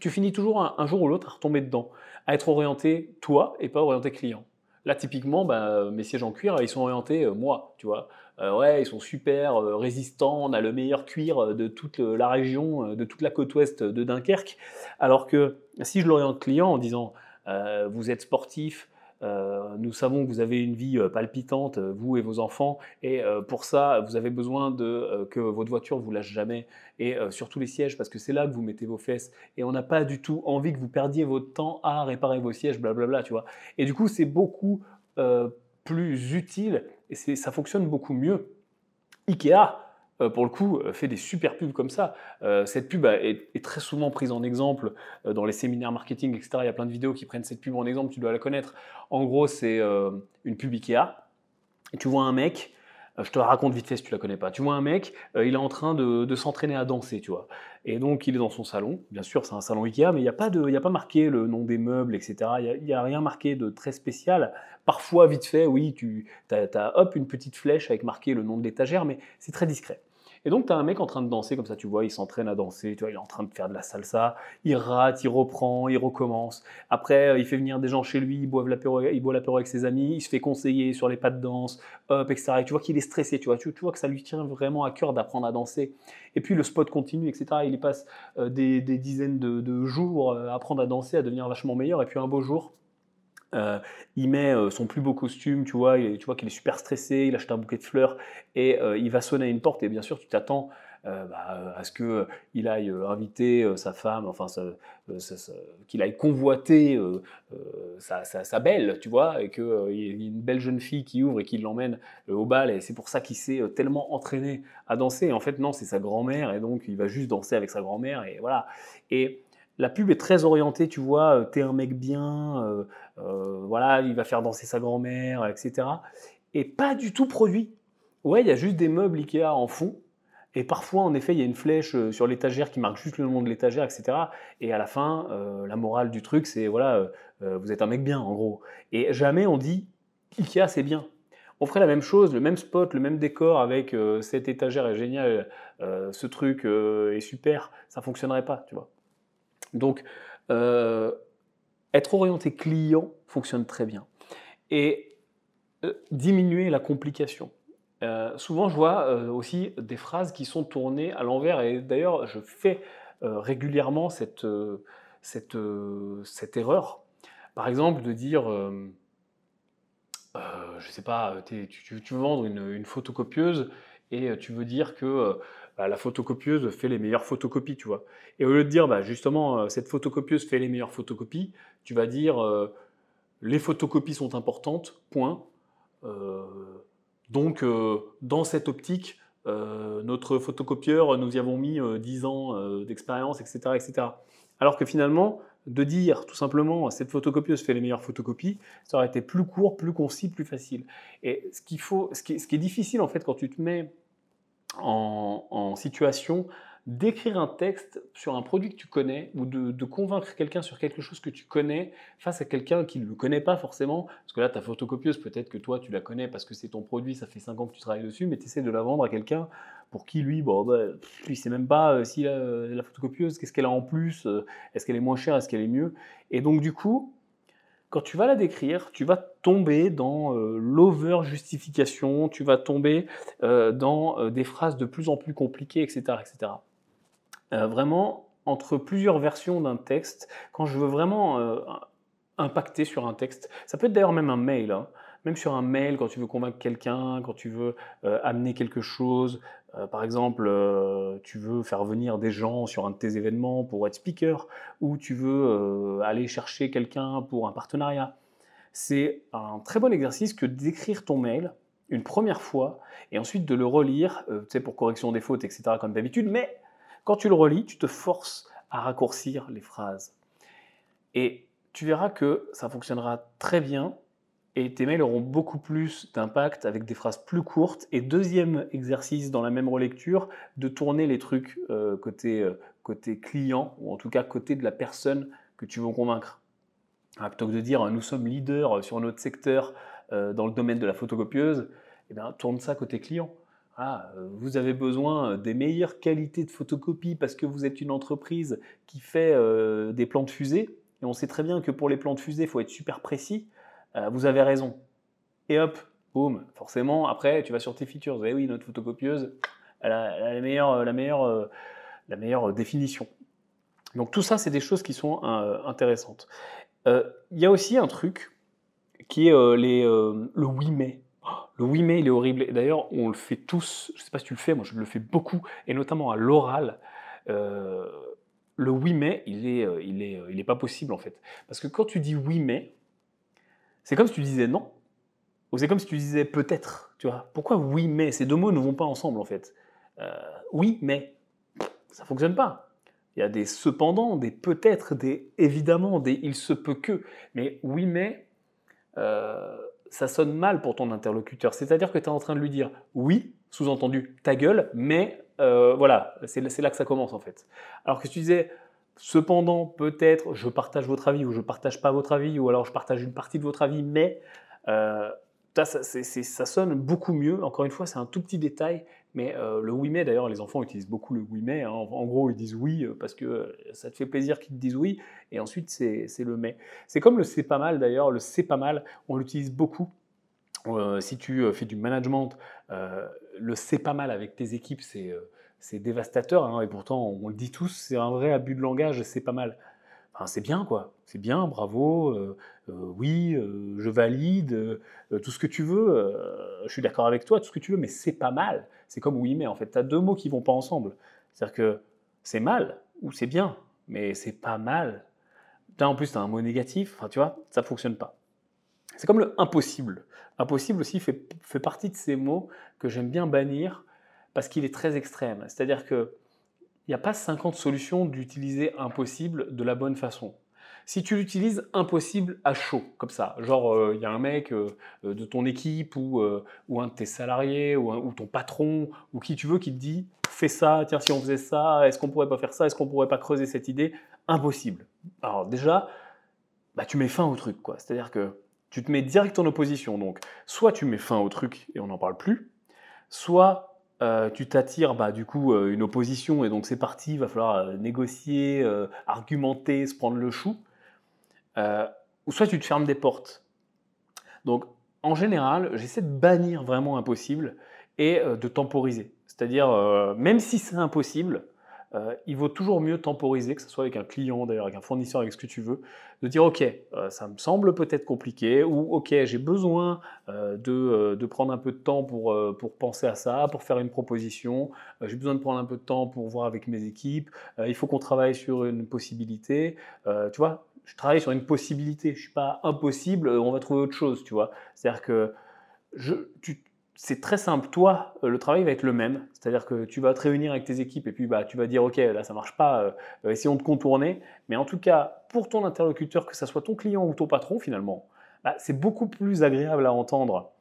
tu finis toujours un, jour ou l'autre à retomber dedans, à être orienté toi et pas orienté client. Là, typiquement, bah, mes sièges en cuir, ils sont orientés euh, moi, tu vois. Euh, ouais, ils sont super résistants, on a le meilleur cuir de toute la région, de toute la côte ouest de Dunkerque. Alors que si je l'oriente client en disant, vous êtes sportif, euh, nous savons que vous avez une vie euh, palpitante, euh, vous et vos enfants, et pour ça, vous avez besoin de que votre voiture vous lâche jamais, et surtout les sièges, parce que c'est là que vous mettez vos fesses, et on n'a pas du tout envie que vous perdiez votre temps à réparer vos sièges, blablabla, tu vois. Et du coup, c'est beaucoup plus utile, et ça fonctionne beaucoup mieux. Ikea, euh, pour le coup, euh, fait des super pubs comme ça. Euh, cette pub est, très souvent prise en exemple dans les séminaires marketing, etc. Il y a plein de vidéos qui prennent cette pub en exemple, tu dois la connaître. En gros, c'est une pub Ikea. tu vois un mec je te la raconte vite fait si tu la connais pas. Tu vois un mec, il est en train de, s'entraîner à danser, tu vois. Et donc il est dans son salon. Bien sûr, c'est un salon Ikea, mais il n'y a pas de, a pas marqué le nom des meubles, etc. Il n'y a, rien marqué de très spécial. Parfois, vite fait, oui, tu as, as, hop une petite flèche avec marqué le nom de l'étagère, mais c'est très discret. Et donc, tu as un mec en train de danser, comme ça, tu vois, il s'entraîne à danser, il est en train de faire de la salsa, il rate, il reprend, il recommence. Après, euh, il fait venir des gens chez lui, il boit l'apéro, avec ses amis, il se fait conseiller sur les pas de danse, etc. Et tu vois qu'il est stressé, tu vois, tu, vois que ça lui tient vraiment à cœur d'apprendre à danser. Et puis, le spot continue, etc. Il y passe euh, des, dizaines de, de jours euh, à apprendre à danser, à devenir vachement meilleur. Et puis, un beau jour, euh, il met euh, son plus beau costume, tu vois, tu vois qu'il est super stressé, il achète un bouquet de fleurs et euh, il va sonner à une porte et bien sûr tu t'attends bah, à ce qu'il aille inviter sa femme, enfin qu'il aille convoiter sa, belle, tu vois, et qu'il y ait une belle jeune fille qui ouvre et qui l'emmène au bal et c'est pour ça qu'il s'est tellement entraîné à danser. en fait non, c'est sa grand-mère et donc il va juste danser avec sa grand-mère et voilà. La pub est très orientée, tu vois, euh, t'es un mec bien, euh, euh, voilà, il va faire danser sa grand-mère, etc. Et pas du tout produit. Ouais, il y a juste des meubles Ikea en fond. Et parfois, en effet, il y a une flèche sur l'étagère qui marque juste le nom de l'étagère, etc. Et à la fin, la morale du truc, c'est voilà, vous êtes un mec bien, en gros. Et jamais on dit Ikea, c'est bien. On ferait la même chose, le même spot, le même décor avec cette étagère est géniale, ce truc est super, ça fonctionnerait pas, tu vois. Donc, euh, être orienté client fonctionne très bien. Et euh, diminuer la complication. Euh, souvent, je vois aussi des phrases qui sont tournées à l'envers. Et d'ailleurs, je fais régulièrement cette, cette, cette, erreur. Par exemple, de dire, je ne sais pas, tu, veux vendre une, photocopieuse et tu veux dire que bah, la photocopieuse fait les meilleures photocopies, tu vois. Et au lieu de dire, bah, justement, euh, cette photocopieuse fait les meilleures photocopies, tu vas dire, euh, les photocopies sont importantes, point. Euh, donc, dans cette optique, notre photocopieur, nous y avons mis 10 ans d'expérience, etc., etc. Alors que finalement, de dire tout simplement cette photocopieuse fait les meilleures photocopies, ça aurait été plus court, plus concis, plus facile. Et ce faut, ce qui est difficile en fait quand tu te mets en, situation d'écrire un texte sur un produit que tu connais ou de, convaincre quelqu'un sur quelque chose que tu connais face à quelqu'un qui ne le connaît pas forcément. Parce que là, ta photocopieuse, peut-être que toi, tu la connais parce que c'est ton produit, ça fait 5 ans que tu travailles dessus, mais tu essaies de la vendre à quelqu'un pour qui, lui, bon, bah, il sait même pas euh, si la photocopieuse, qu'est-ce qu'elle a en plus, euh, est-ce qu'elle est moins chère, est-ce qu'elle est mieux? Et donc, du coup, quand tu vas la décrire, tu vas tomber dans euh, l'over-justification, tu vas tomber euh, dans euh, des phrases de plus en plus compliquées, etc. etc. vraiment, entre plusieurs versions d'un texte, quand je veux vraiment impacter sur un texte, ça peut être d'ailleurs même un mail, hein, même sur un mail, quand tu veux convaincre quelqu'un, quand tu veux amener quelque chose, euh, par exemple, euh, tu veux faire venir des gens sur un de tes événements pour être speaker, ou tu veux euh, aller chercher quelqu'un pour un partenariat. C'est un très bon exercice que d'écrire ton mail une première fois et ensuite de le relire, tu sais, pour correction des fautes, etc., comme d'habitude, mais quand tu le relis, tu te forces à raccourcir les phrases. Et tu verras que ça fonctionnera très bien et tes mails auront beaucoup plus d'impact avec des phrases plus courtes. Et deuxième exercice dans la même relecture, de tourner les trucs euh, côté, euh, côté client, ou en tout cas côté de la personne que tu veux convaincre. Ah, plutôt que de dire nous sommes leaders sur notre secteur euh, dans le domaine de la photocopieuse, eh tourne ça côté client. Ah, vous avez besoin des meilleures qualités de photocopie parce que vous êtes une entreprise qui fait des plans de fusée. Et on sait très bien que pour les plans de fusée, il faut être super précis. Euh, vous avez raison. Et hop, boum, forcément, après, tu vas sur tes features. Vous eh oui, notre photocopieuse, elle a, la, meilleure, la, meilleure, euh, la meilleure définition. Donc tout ça, c'est des choses qui sont euh, intéressantes. Il y a aussi un truc qui est le oui mais. Le oui mais, il est horrible. D'ailleurs, on le fait tous. Je ne sais pas si tu le fais, moi je le fais beaucoup, et notamment à l'oral. le oui mais, il est, il est, il est pas possible en fait. Parce que quand tu dis oui mais, c'est comme si tu disais non, ou c'est comme si tu disais peut-être, tu vois. Pourquoi oui, mais? Ces deux mots ne vont pas ensemble, en fait. Euh, oui, mais ça fonctionne pas. Il y a des cependant, des peut-être, des évidemment, des il se peut que. Mais oui, mais, euh, ça sonne mal pour ton interlocuteur. C'est-à-dire que tu es en train de lui dire oui, sous-entendu ta gueule, mais euh, voilà, c'est là que ça commence en fait. Alors que si tu disais cependant, peut-être, je partage votre avis ou je partage pas votre avis, ou alors je partage une partie de votre avis, mais euh, ça, ça, sonne beaucoup mieux. Encore une fois, c'est un tout petit détail, mais euh, le oui mais, d'ailleurs, les enfants utilisent beaucoup le oui mais. Hein. En, gros, ils disent oui euh, parce que ça te fait plaisir qu'ils te disent oui, et ensuite c'est le mais. C'est comme le c'est pas mal d'ailleurs. Le c'est pas mal, on l'utilise beaucoup. si tu fais du management, le c'est pas mal avec tes équipes, c'est c'est dévastateur, hein, et pourtant on le dit tous, c'est un vrai abus de langage, c'est pas mal. Enfin, c'est bien quoi, c'est bien, bravo, euh, euh, oui, euh, je valide, tout ce que tu veux, je suis d'accord avec toi, tout ce que tu veux, mais c'est pas mal. C'est comme oui, mais en fait, tu as deux mots qui vont pas ensemble. C'est-à-dire que c'est mal ou c'est bien, mais c'est pas mal. Là, en plus, tu as un mot négatif, enfin, tu vois, ça fonctionne pas. C'est comme le impossible. Impossible aussi fait, fait partie de ces mots que j'aime bien bannir parce qu'il est très extrême. C'est-à-dire qu'il n'y a pas 50 solutions d'utiliser impossible de la bonne façon. Si tu l'utilises impossible à chaud, comme ça, genre euh, il y a un mec euh, euh, de ton équipe ou, ou, un de tes salariés ou, ou, ton patron ou qui tu veux qui te dit fais ça, tiens si on faisait ça, est-ce qu'on pourrait pas faire ça, est-ce qu'on pourrait pas creuser cette idée? Impossible. Alors déjà, bah, tu mets fin au truc, quoi. C'est-à-dire que tu te mets direct en opposition. Donc, soit tu mets fin au truc et on n'en parle plus, soit euh, tu t'attires bah, du coup euh, une opposition et donc c'est parti, il va falloir euh, négocier, argumenter, se prendre le chou, ou soit tu te fermes des portes. Donc en général, j'essaie de bannir vraiment impossible et de temporiser. C'est-à-dire, même si c'est impossible, euh, il vaut toujours mieux temporiser, que ce soit avec un client, d'ailleurs avec un fournisseur, avec ce que tu veux, de dire ok, euh, ça me semble peut-être compliqué, ou ok, j'ai besoin euh, de, prendre un peu de temps pour, pour penser à ça, pour faire une proposition, j'ai besoin de prendre un peu de temps pour voir avec mes équipes, il faut qu'on travaille sur une possibilité, tu vois, je travaille sur une possibilité, je ne suis pas impossible, on va trouver autre chose, tu vois. C'est-à-dire que tu, c'est très simple. Toi, euh, le travail va être le même. C'est-à-dire que tu vas te réunir avec tes équipes et puis bah, tu vas dire OK, là ça marche pas, euh, euh, essayons de contourner. Mais en tout cas, pour ton interlocuteur, que ce soit ton client ou ton patron finalement, bah, c'est beaucoup plus agréable à entendre.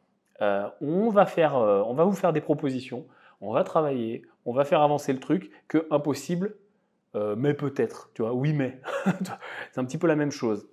on, va faire, on va vous faire des propositions, on va travailler, on va faire avancer le truc que impossible, mais peut-être. Tu vois, oui, mais. c'est un petit peu la même chose.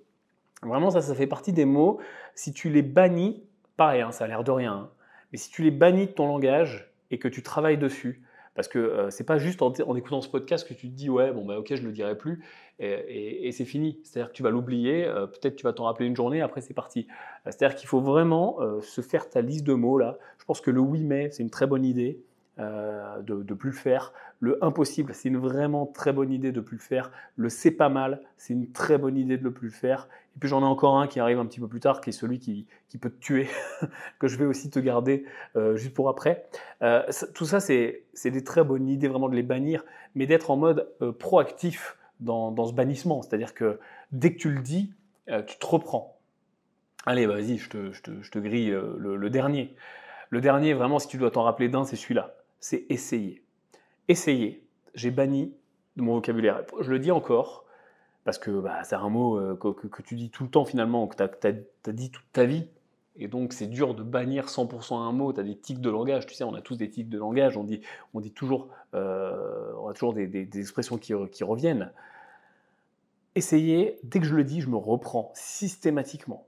Vraiment, ça, ça fait partie des mots. Si tu les bannis, pareil, hein, ça a l'air de rien. Hein. Mais si tu les bannis de ton langage et que tu travailles dessus, parce que euh, c'est pas juste en, écoutant ce podcast que tu te dis ouais bon bah ok je le dirai plus et, c'est fini. C'est-à-dire que tu vas l'oublier, euh, peut-être tu vas t'en rappeler une journée, après c'est parti. C'est-à-dire qu'il faut vraiment euh, se faire ta liste de mots là. Je pense que le oui mais c'est une très bonne idée. Euh, de ne plus le faire. Le impossible, c'est une vraiment très bonne idée de plus le faire. Le c'est pas mal, c'est une très bonne idée de ne plus le faire. Et puis j'en ai encore un qui arrive un petit peu plus tard, qui est celui qui, peut te tuer, que je vais aussi te garder euh, juste pour après. Euh, tout ça, c'est des très bonnes idées vraiment de les bannir, mais d'être en mode proactif dans, ce bannissement. C'est-à-dire que dès que tu le dis, tu te reprends. Allez, vas-y, je te, grille le, le dernier. Le dernier, vraiment, si tu dois t'en rappeler d'un, c'est celui-là c'est essayer. Essayer, j'ai banni de mon vocabulaire. Je le dis encore, parce que bah, c'est un mot euh, que, tu dis tout le temps finalement, que tu as, dit toute ta vie. Et donc c'est dur de bannir 100% un mot, tu as des tics de langage, tu sais, on a tous des tics de langage, on dit, on dit toujours, euh, on a toujours des, expressions qui, reviennent. Essayer, dès que je le dis, je me reprends systématiquement.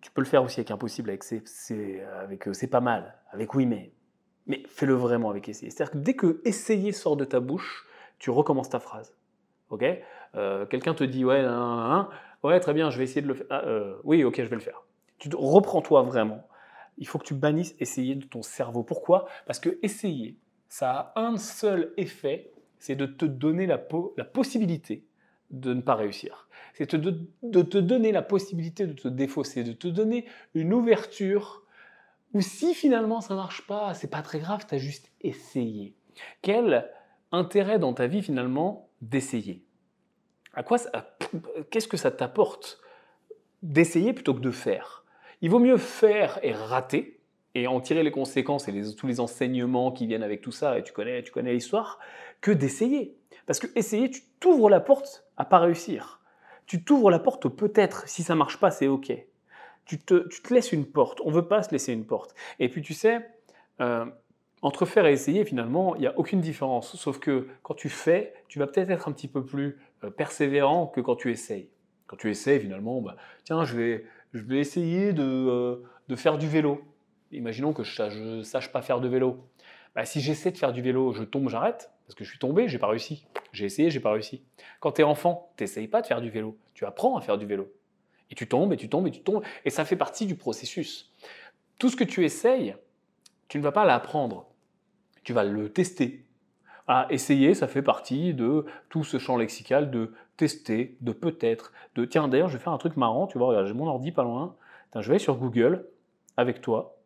Tu peux le faire aussi avec impossible, avec euh, c'est pas mal, avec oui mais, mais fais-le vraiment avec essayer. C'est-à-dire que dès que essayer sort de ta bouche, tu recommences ta phrase. Ok? Euh, Quelqu'un te dit ouais, ouais, très bien, je vais essayer de le faire. Ah, euh, oui, ok, je vais le faire. Tu reprends-toi vraiment. Il faut que tu bannisses essayer de ton cerveau. Pourquoi? Parce que essayer, ça a un seul effet, c'est de te donner la, la, possibilité de ne pas réussir. C'est de, de te donner la possibilité de te défausser, de te donner une ouverture ou si finalement ça marche pas, c'est pas très grave, tu as juste essayé. Quel intérêt dans ta vie finalement d'essayer? À quoi qu'est-ce que ça t'apporte d'essayer plutôt que de faire? Il vaut mieux faire et rater et en tirer les conséquences et tous les enseignements qui viennent avec tout ça et tu connais tu connais l'histoire que d'essayer. Parce que essayer, tu t'ouvres la porte à pas réussir. Tu t'ouvres la porte peut-être. Si ça marche pas, c'est ok tu te, laisses une porte. On ne veut pas se laisser une porte. Et puis tu sais, euh, entre faire et essayer, finalement, il n'y a aucune différence. Sauf que quand tu fais, tu vas peut-être être un petit peu plus euh, persévérant que quand tu essayes. Quand tu essayes, finalement, bah, tiens, je vais, je vais essayer de, euh, faire du vélo. Imaginons que je ne sache pas faire de vélo. Bah, si j'essaie de faire du vélo, je tombe, j'arrête, parce que je suis tombé, j'ai pas réussi. J'ai essayé, j'ai pas réussi. Quand tu es enfant, tu pas de faire du vélo, tu apprends à faire du vélo. Et tu tombes, et tu tombes, et tu tombes, et ça fait partie du processus. Tout ce que tu essayes, tu ne vas pas l'apprendre, tu vas le tester. À essayer, ça fait partie de tout ce champ lexical de tester, de peut-être, de tiens, d'ailleurs, je vais faire un truc marrant, tu vois, regarde, j'ai mon ordi pas loin, je vais sur Google avec toi,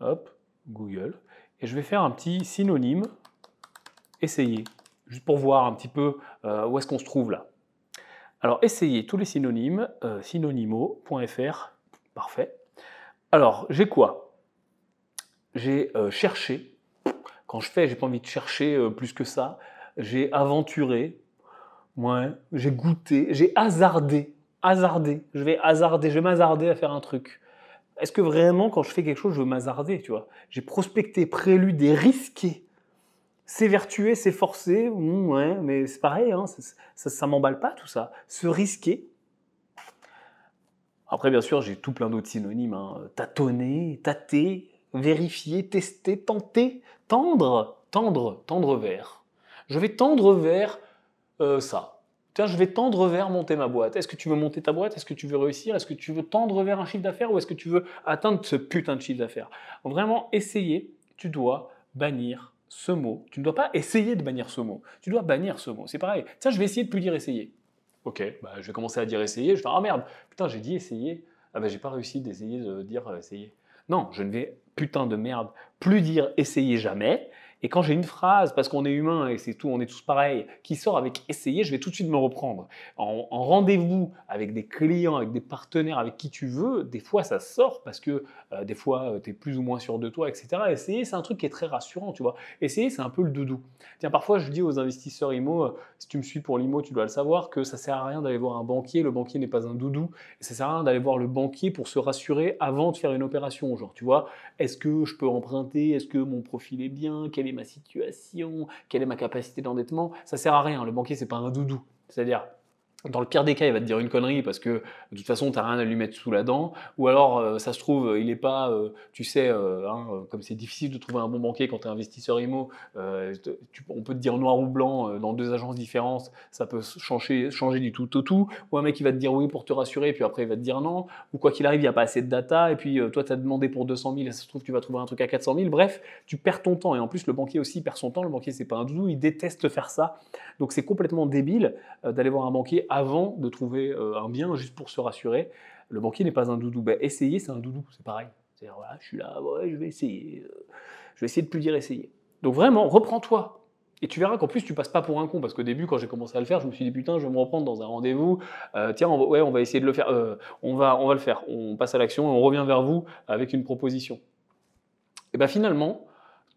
hop, Google, et je vais faire un petit synonyme, essayer, juste pour voir un petit peu euh, où est-ce qu'on se trouve là. Alors, essayez tous les synonymes, euh, synonymo.fr, parfait. Alors, j'ai quoi? J'ai euh, cherché, quand je fais, j'ai pas envie de chercher euh, plus que ça, j'ai aventuré, ouais, j'ai goûté, j'ai hasardé, hasardé, je vais hasarder, je vais m'hasarder à faire un truc. Est-ce que vraiment, quand je fais quelque chose, je veux m'hasarder, tu vois? J'ai prospecté, préludé, risqué s'évertuer, s'efforcer, ouais, mais c'est pareil, hein, ça, ne m'emballe pas tout ça. Se risquer. Après, bien sûr, j'ai tout plein d'autres synonymes. Hein. Tâtonner, tâter, vérifier, tester, tenter, tendre, tendre, tendre vers. Je vais tendre vers euh, ça. Tiens, je vais tendre vers monter ma boîte. Est-ce que tu veux monter ta boîte? Est-ce que tu veux réussir? Est-ce que tu veux tendre vers un chiffre d'affaires ou est-ce que tu veux atteindre ce putain de chiffre d'affaires? Vraiment, essayer, tu dois bannir ce mot. Tu ne dois pas essayer de bannir ce mot. Tu dois bannir ce mot. C'est pareil. Tiens, je vais essayer de plus dire essayer. Ok, bah, je vais commencer à dire essayer. Je vais faire ah merde, putain, j'ai dit essayer. Ah ben, j'ai pas réussi d'essayer de dire euh, essayer. Non, je ne vais putain de merde plus dire essayer jamais. Et quand j'ai une phrase, parce qu'on est humain et c'est tout, on est tous pareils, qui sort avec essayer, je vais tout de suite me reprendre. En, rendez-vous avec des clients, avec des partenaires, avec qui tu veux, des fois ça sort parce que euh, des fois euh, tu es plus ou moins sûr de toi, etc. Essayer, c'est un truc qui est très rassurant, tu vois. Essayer, c'est un peu le doudou. Tiens, parfois je dis aux investisseurs IMO, euh, si tu me suis pour l'IMO, tu dois le savoir, que ça sert à rien d'aller voir un banquier, le banquier n'est pas un doudou, et ça sert à rien d'aller voir le banquier pour se rassurer avant de faire une opération. Genre, tu vois, est-ce que je peux emprunter, est-ce que mon profil est bien, quel ma situation, quelle est ma capacité d'endettement, ça sert à rien. Le banquier, c'est pas un doudou. C'est-à-dire, dans le pire des cas, il va te dire une connerie parce que de toute façon, tu n'as rien à lui mettre sous la dent. Ou alors, euh, ça se trouve, il n'est pas, euh, tu sais, euh, hein, comme c'est difficile de trouver un bon banquier quand tu es investisseur IMO, on peut te dire noir ou blanc dans deux agences différentes, ça peut changer, changer du tout au tout. Ou un mec qui va te dire oui pour te rassurer, puis après il va te dire non. Ou quoi qu'il arrive, il n'y a pas assez de data, et puis toi, tu as demandé pour 200 000, et ça se trouve, tu vas trouver un truc à 400 000. Bref, tu perds ton temps. Et en plus, le banquier aussi perd son temps. Le banquier, c'est pas un doudou, il déteste faire ça. Donc c'est complètement débile d'aller voir un banquier avant de trouver euh, un bien juste pour se rassurer. Le banquier n'est pas un doudou. Ben, essayer, c'est un doudou, c'est pareil. C'est-à-dire, voilà, je suis là, je vais essayer. Euh, je vais essayer de plus dire essayer. Donc vraiment, reprends-toi. Et tu verras qu'en plus, tu passes pas pour un con. Parce qu'au début, quand j'ai commencé à le faire, je me suis dit, putain, je vais me reprendre dans un rendez-vous. Euh, tiens, on va, ouais, on va essayer de le faire. on, va, on va le faire. On passe à l'action et on revient vers vous avec une proposition. Et bien finalement,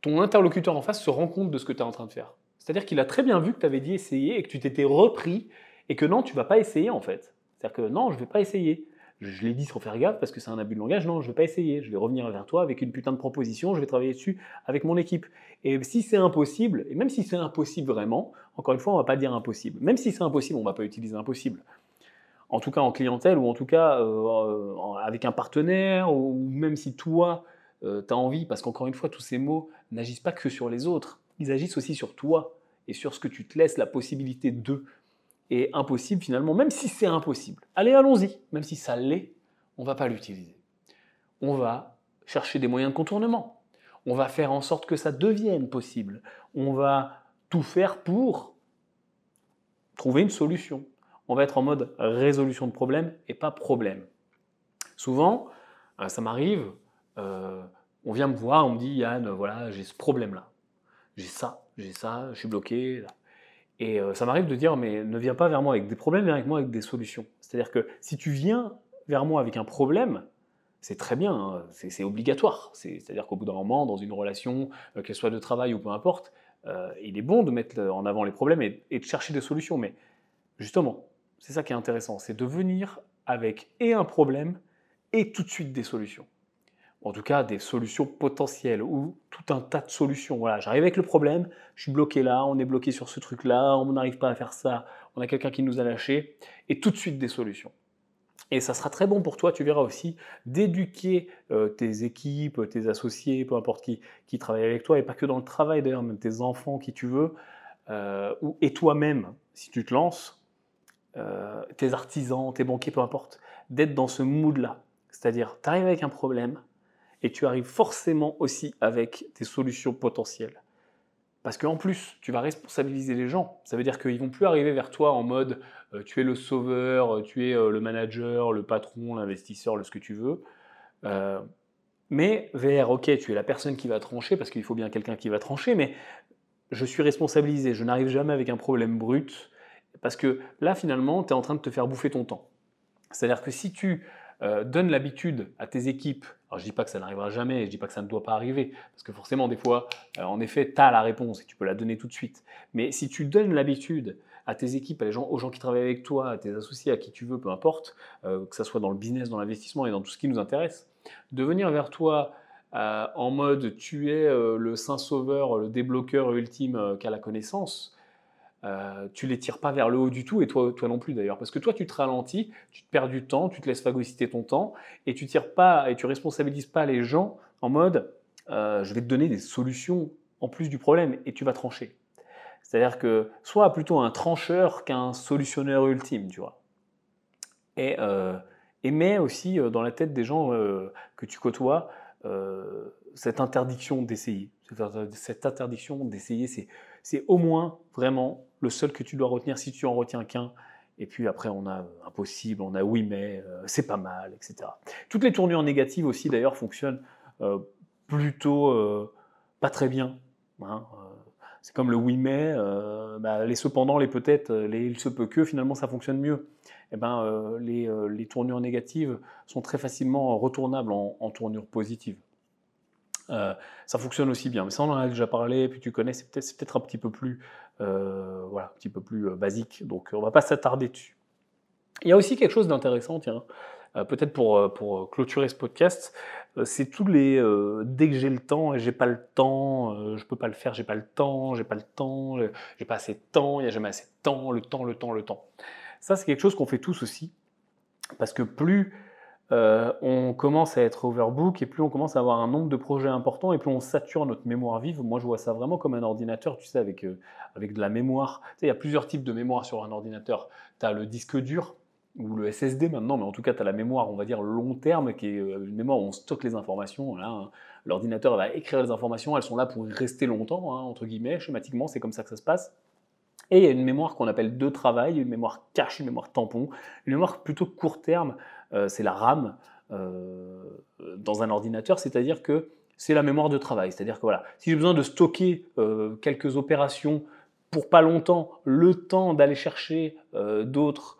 ton interlocuteur en face se rend compte de ce que tu es en train de faire. C'est-à-dire qu'il a très bien vu que tu avais dit essayer et que tu t'étais repris et que non, tu vas pas essayer en fait. C'est-à-dire que non, je vais pas essayer. Je, l'ai dit sans faire gaffe parce que c'est un abus de langage. Non, je vais pas essayer. Je vais revenir vers toi avec une putain de proposition. Je vais travailler dessus avec mon équipe. Et si c'est impossible, et même si c'est impossible vraiment, encore une fois, on va pas dire impossible. Même si c'est impossible, on va pas utiliser impossible. En tout cas en clientèle ou en tout cas euh, avec un partenaire ou même si toi euh, tu as envie, parce qu'encore une fois, tous ces mots n'agissent pas que sur les autres, ils agissent aussi sur toi et sur ce que tu te laisses la possibilité de impossible finalement, même si c'est impossible. Allez, allons-y, même si ça l'est, on va pas l'utiliser. On va chercher des moyens de contournement. On va faire en sorte que ça devienne possible. On va tout faire pour trouver une solution. On va être en mode résolution de problème et pas problème. Souvent, euh, ça m'arrive, euh, on vient me voir, on me dit Yann, voilà, j'ai ce problème-là. J'ai ça, j'ai ça, je suis bloqué. Là. Et euh, ça m'arrive de dire, mais ne viens pas vers moi avec des problèmes, viens avec moi avec des solutions. C'est-à-dire que si tu viens vers moi avec un problème, c'est très bien, hein, c'est obligatoire. C'est-à-dire qu'au bout d'un moment, dans une relation, euh, qu'elle soit de travail ou peu importe, euh, il est bon de mettre en avant les problèmes et, et de chercher des solutions. Mais justement, c'est ça qui est intéressant, c'est de venir avec et un problème et tout de suite des solutions. En tout cas, des solutions potentielles ou tout un tas de solutions. Voilà, j'arrive avec le problème, je suis bloqué là, on est bloqué sur ce truc-là, on n'arrive pas à faire ça, on a quelqu'un qui nous a lâché, et tout de suite des solutions. Et ça sera très bon pour toi, tu verras aussi, d'éduquer euh, tes équipes, tes associés, peu importe qui, qui travaille avec toi, et pas que dans le travail d'ailleurs, même tes enfants, qui tu veux, euh, et toi-même, si tu te lances, euh, tes artisans, tes banquiers, peu importe, d'être dans ce mood-là. C'est-à-dire, tu arrives avec un problème et tu arrives forcément aussi avec des solutions potentielles. Parce qu'en plus, tu vas responsabiliser les gens. Ça veut dire qu'ils vont plus arriver vers toi en mode euh, tu es le sauveur, tu es le manager, le patron, l'investisseur, le ce que tu veux. mais vers, ok, tu es la personne qui va trancher, parce qu'il faut bien quelqu'un qui va trancher, mais je suis responsabilisé, je n'arrive jamais avec un problème brut, parce que là, finalement, tu es en train de te faire bouffer ton temps. C'est-à-dire que si tu euh, donnes l'habitude à tes équipes, alors je ne dis pas que ça n'arrivera jamais, je ne dis pas que ça ne doit pas arriver, parce que forcément, des fois, euh, en effet, tu as la réponse et tu peux la donner tout de suite. Mais si tu donnes l'habitude à tes équipes, à les gens, aux gens qui travaillent avec toi, à tes associés, à qui tu veux, peu importe, euh, que ce soit dans le business, dans l'investissement et dans tout ce qui nous intéresse, de venir vers toi en mode tu es le saint sauveur, le débloqueur ultime qu'a la connaissance, tu les tires pas vers le haut du tout, et toi, non plus d'ailleurs, parce que toi tu te ralentis, tu te perds du temps, tu te laisses phagocyter ton temps, et tu tires pas et tu responsabilises pas les gens en mode je vais te donner des solutions en plus du problème, et tu vas trancher. C'est-à-dire que sois plutôt un trancheur qu'un solutionneur ultime, tu vois. Et, et mets aussi dans la tête des gens que tu côtoies euh, cette interdiction d'essayer. Cette interdiction d'essayer, c'est au moins vraiment le seul que tu dois retenir si tu en retiens qu'un. Et puis après, on a impossible, on a oui, mais euh, c'est pas mal, etc. Toutes les tournures négatives aussi, d'ailleurs, fonctionnent euh, plutôt pas très bien. Hein, c'est comme le oui, mais, bah, les cependant, les peut-être, les il se peut que, finalement, ça fonctionne mieux. Eh ben, euh, euh, les, tournures négatives sont très facilement retournables en, en tournures positives. Euh, ça fonctionne aussi bien, mais ça on en a déjà parlé, puis tu connais, c'est peut-être un petit peu plus, voilà, un petit peu plus basique, donc on va pas s'attarder dessus. Il y a aussi quelque chose d'intéressant, tiens, peut-être pour, pour clôturer ce podcast, c'est tous les dès que j'ai le temps et j'ai pas le temps, je peux pas le faire, j'ai pas le temps, j'ai pas le temps, j'ai pas assez de temps, il y a jamais assez de temps, le temps, le temps, le temps. Ça, c'est quelque chose qu'on fait tous aussi. Parce que plus euh, on commence à être overbook et plus on commence à avoir un nombre de projets importants et plus on sature notre mémoire vive. Moi, je vois ça vraiment comme un ordinateur, tu sais, avec, euh, avec de la mémoire. Tu sais, il y a plusieurs types de mémoire sur un ordinateur. Tu as le disque dur ou le SSD maintenant, mais en tout cas, tu as la mémoire, on va dire, long terme, qui est euh, une mémoire où on stocke les informations. Hein. L'ordinateur va écrire les informations, elles sont là pour rester longtemps, hein, entre guillemets, schématiquement, c'est comme ça que ça se passe. Et il y a une mémoire qu'on appelle de travail, une mémoire cache, une mémoire tampon, une mémoire plutôt court terme, euh, c'est la RAM euh, dans un ordinateur, c'est-à-dire que c'est la mémoire de travail. C'est-à-dire que voilà, si j'ai besoin de stocker euh, quelques opérations pour pas longtemps, le temps d'aller chercher d'autres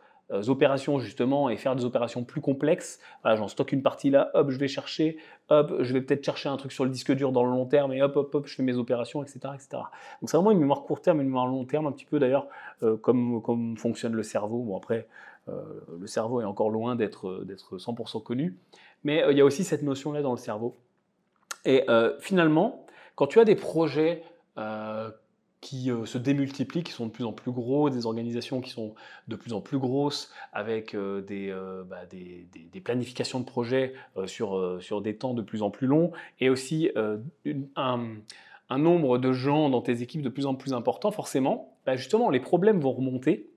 opérations justement et faire des opérations plus complexes. j'en stocke une partie là, hop, je vais chercher, hop, je vais peut-être chercher un truc sur le disque dur dans le long terme et hop, hop, hop, je fais mes opérations, etc. etc. Donc c'est vraiment une mémoire court terme, une mémoire long terme, un petit peu d'ailleurs euh, comme, comme fonctionne le cerveau. Bon après, euh, le cerveau est encore loin d'être 100% connu, mais il y a aussi cette notion-là dans le cerveau. Et finalement, quand tu as des projets qui euh, se démultiplient, qui sont de plus en plus gros, des organisations qui sont de plus en plus grosses, avec euh, euh, bah, des, planifications de projets sur, sur des temps de plus en plus longs, et aussi un, un, nombre de gens dans tes équipes de plus en plus important, forcément, bah, justement, les problèmes vont remonter,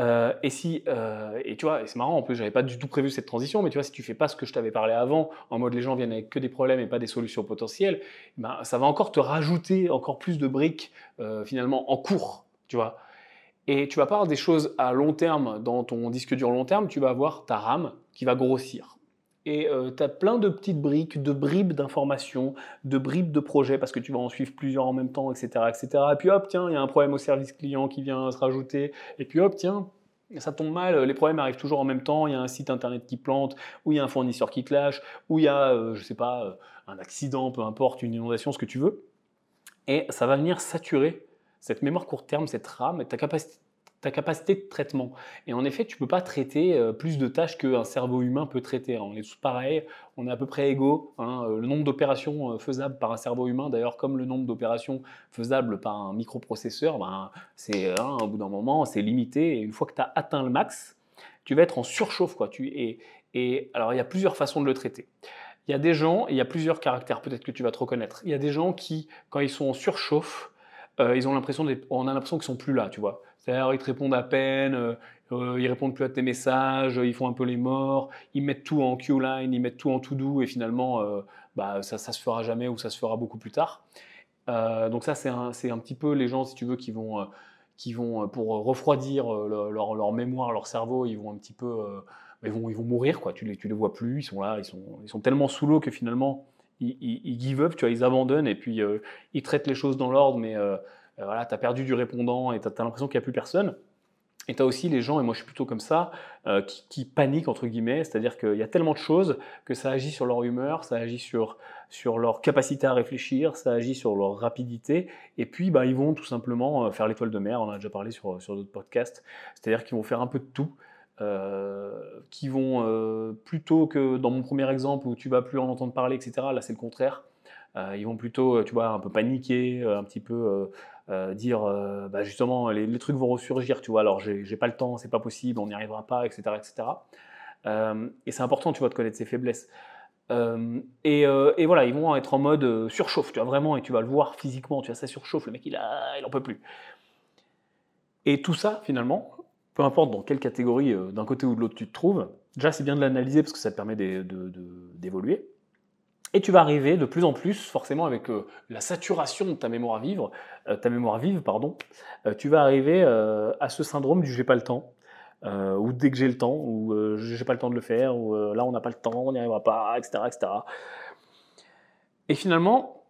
euh, et si, euh, et tu vois, c'est marrant, en plus, j'avais pas du tout prévu cette transition, mais tu vois, si tu fais pas ce que je t'avais parlé avant, en mode les gens viennent avec que des problèmes et pas des solutions potentielles, ben, ça va encore te rajouter encore plus de briques euh, finalement en cours, tu vois. Et tu vas pas avoir des choses à long terme dans ton disque dur long terme, tu vas avoir ta RAM qui va grossir et euh, tu as plein de petites briques, de bribes d'informations, de bribes de projets, parce que tu vas en suivre plusieurs en même temps, etc. etc. Et puis hop, tiens, il y a un problème au service client qui vient se rajouter, et puis hop, tiens, ça tombe mal, les problèmes arrivent toujours en même temps, il y a un site internet qui plante, ou il y a un fournisseur qui clash, ou il y a, euh, je sais pas, euh, un accident, peu importe, une inondation, ce que tu veux. Et ça va venir saturer cette mémoire court terme, cette RAM, ta capacité ta capacité de traitement. Et en effet, tu ne peux pas traiter euh, plus de tâches qu'un cerveau humain peut traiter. On est tous pareils, on est à peu près égaux. Hein. Euh, le nombre d'opérations euh, faisables par un cerveau humain, d'ailleurs, comme le nombre d'opérations faisables par un microprocesseur, ben, c'est hein, au bout d'un moment, c'est limité. Et une fois que tu as atteint le max, tu vas être en surchauffe. Quoi. Tu, et, et alors, il y a plusieurs façons de le traiter. Il y a des gens, il y a plusieurs caractères, peut-être que tu vas te reconnaître. Il y a des gens qui, quand ils sont en surchauffe, ils ont l'impression on a l'impression qu'ils sont plus là, tu vois. C'est-à-dire, ils te répondent à peine, euh, euh, ils répondent plus à tes messages, ils font un peu les morts, ils mettent tout en Q-line, ils mettent tout en to-do, et finalement, euh, bah, ça, ça se fera jamais ou ça se fera beaucoup plus tard. donc ça, c'est un, un, petit peu les gens, si tu veux, qui vont, qui vont pour refroidir leur, mémoire, leur cerveau, ils vont un petit peu, ils, vont, ils vont mourir, quoi. Tu les, tu les vois plus, ils sont là, ils sont, ils sont tellement sous l'eau que finalement, ils, ils, give up, tu vois, ils abandonnent, et puis ils traitent les choses dans l'ordre, mais euh, voilà, tu as perdu du répondant et tu as, l'impression qu'il n'y a plus personne. Et tu as aussi les gens, et moi je suis plutôt comme ça, euh, qui, paniquent, entre guillemets, c'est-à-dire qu'il y a tellement de choses que ça agit sur leur humeur, ça agit sur, sur leur capacité à réfléchir, ça agit sur leur rapidité, et puis bah, ils vont tout simplement euh, faire l'étoile de mer, on en a déjà parlé sur, sur d'autres podcasts, c'est-à-dire qu'ils vont faire un peu de tout, qui vont plutôt que dans mon premier exemple où tu vas plus en entendre parler, etc., là c'est le contraire, ils vont plutôt, tu vois, un peu paniquer, un petit peu euh, dire euh, bah, justement les, trucs vont ressurgir, tu vois, alors j'ai pas le temps, c'est pas possible, on n'y arrivera pas, etc. etc. Euh, et c'est important, tu vois, de connaître ses faiblesses. Et, voilà, ils vont être en mode surchauffe, tu vois, vraiment, et tu vas le voir physiquement, tu vois, ça surchauffe, le mec il, a, il en peut plus. Et tout ça, finalement, peu importe dans quelle catégorie d'un côté ou de l'autre tu te trouves, déjà c'est bien de l'analyser parce que ça te permet d'évoluer. Et tu vas arriver de plus en plus, forcément avec euh, la saturation de ta mémoire vive, euh, ta mémoire pardon, euh, tu vas arriver à ce syndrome du j'ai pas le temps, ou dès que j'ai le temps, ou j'ai pas le temps de le faire, ou là on n'a pas le temps, on n'y arrivera pas, etc., etc. Et finalement,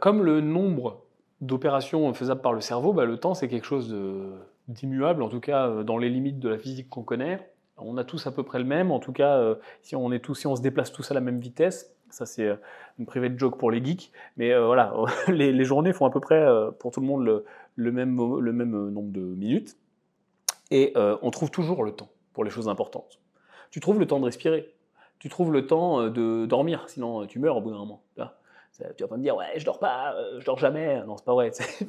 comme le nombre d'opérations faisables par le cerveau, bah, le temps c'est quelque chose d'immuable, en tout cas dans les limites de la physique qu'on connaît on a tous à peu près le même. En tout cas, euh, si on est tous, si on se déplace tous à la même vitesse, ça c'est euh, une private joke pour les geeks. Mais euh, voilà, les, journées font à peu près pour tout le monde le, même, le même nombre de minutes. Et on trouve toujours le temps pour les choses importantes. Tu trouves le temps de respirer. Tu trouves le temps de dormir, sinon tu meurs au bout d'un moment. Tu vas pas me dire, ouais, je dors pas, euh, je dors jamais. Non, c'est pas vrai. Il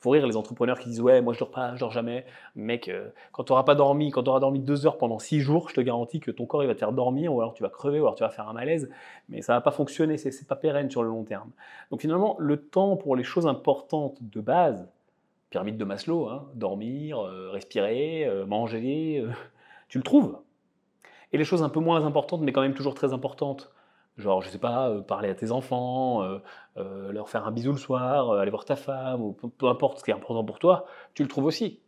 faut rire les entrepreneurs qui disent, ouais, moi je dors pas, je dors jamais. Mec, euh, quand tu n'auras pas dormi, quand tu auras dormi deux heures pendant six jours, je te garantis que ton corps il va te faire dormir, ou alors tu vas crever, ou alors tu vas faire un malaise. Mais ça va pas fonctionner, c'est pas pérenne sur le long terme. Donc finalement, le temps pour les choses importantes de base, pyramide de Maslow, hein, dormir, euh, respirer, manger, tu le trouves. Et les choses un peu moins importantes, mais quand même toujours très importantes, Genre, je sais pas, euh, parler à tes enfants, euh, euh, leur faire un bisou le soir, aller voir ta femme, ou peu, importe ce qui est important pour toi, tu le trouves aussi.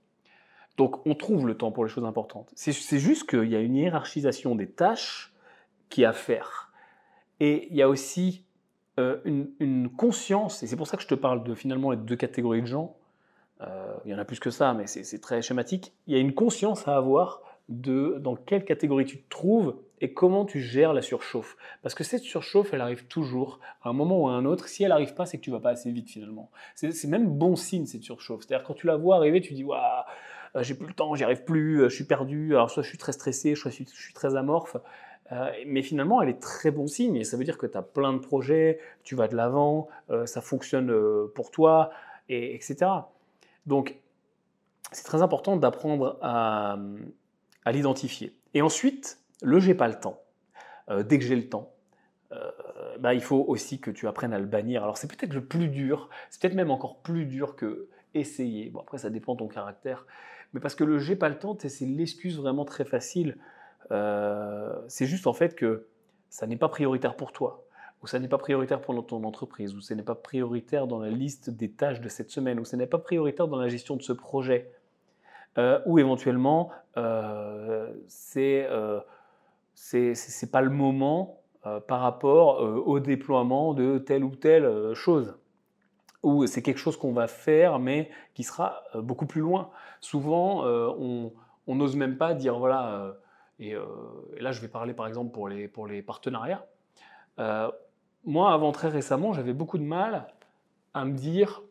Donc, on trouve le temps pour les choses importantes. C'est juste qu'il y a une hiérarchisation des tâches qui est à faire. Et il y a aussi une, une, conscience, et c'est pour ça que je te parle de finalement les deux catégories de gens. il y en a plus que ça, mais c'est très schématique. Il y a une conscience à avoir de dans quelle catégorie tu te trouves et comment tu gères la surchauffe. Parce que cette surchauffe, elle arrive toujours, à un moment ou à un autre. Si elle n'arrive pas, c'est que tu vas pas assez vite finalement. C'est même bon signe cette surchauffe. C'est-à-dire quand tu la vois arriver, tu dis waouh, euh, j'ai plus le temps, j'y arrive plus, euh, je suis perdu. Alors soit je suis très stressé, soit je suis, très amorphe. Euh, mais finalement, elle est très bon signe et ça veut dire que tu as plein de projets, tu vas de l'avant, ça fonctionne pour toi, et, etc. Donc, c'est très important d'apprendre à l'identifier. Et ensuite, le j'ai pas le temps. Euh, dès que j'ai le temps, euh, bah, il faut aussi que tu apprennes à le bannir. Alors c'est peut-être le plus dur, c'est peut-être même encore plus dur que essayer. Bon après ça dépend de ton caractère, mais parce que le j'ai pas le temps, c'est l'excuse vraiment très facile. Euh, c'est juste en fait que ça n'est pas prioritaire pour toi, ou ça n'est pas prioritaire pour ton entreprise, ou ce n'est pas prioritaire dans la liste des tâches de cette semaine, ou ce n'est pas prioritaire dans la gestion de ce projet. Ou éventuellement c'est c'est pas le moment par rapport au déploiement de telle ou telle chose ou c'est quelque chose qu'on va faire mais qui sera beaucoup plus loin. Souvent, on n'ose même pas dire voilà, et, là je vais parler par exemple pour les, partenariats. moi, avant très récemment, j'avais beaucoup de mal à me dire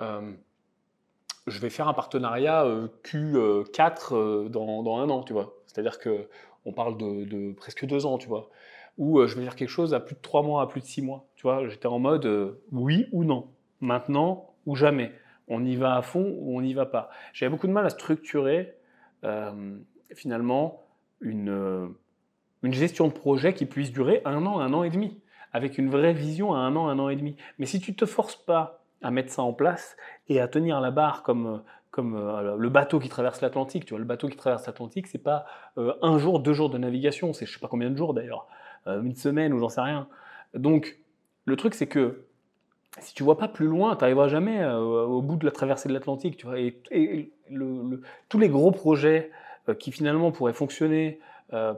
je vais faire un partenariat Q4 dans, un an, tu vois. C'est-à-dire que on parle de, presque deux ans, tu vois. Ou je vais faire quelque chose à plus de trois mois, à plus de six mois. Tu vois, j'étais en mode oui ou non, maintenant ou jamais. On y va à fond ou on n'y va pas. J'avais beaucoup de mal à structurer finalement une, une gestion de projet qui puisse durer un an, un an et demi, avec une vraie vision à un an, un an et demi. Mais si tu ne te forces pas à mettre ça en place et à tenir la barre comme, comme euh, le bateau qui traverse l'Atlantique. Tu vois, le bateau qui traverse l'Atlantique, c'est pas euh, un jour, deux jours de navigation, c'est je sais pas combien de jours d'ailleurs, euh, une semaine ou j'en sais rien. Donc, le truc, c'est que si tu vois pas plus loin, tu n'arriveras jamais au bout de la traversée de l'Atlantique. Tu vois, et, tous les gros projets qui finalement pourraient fonctionner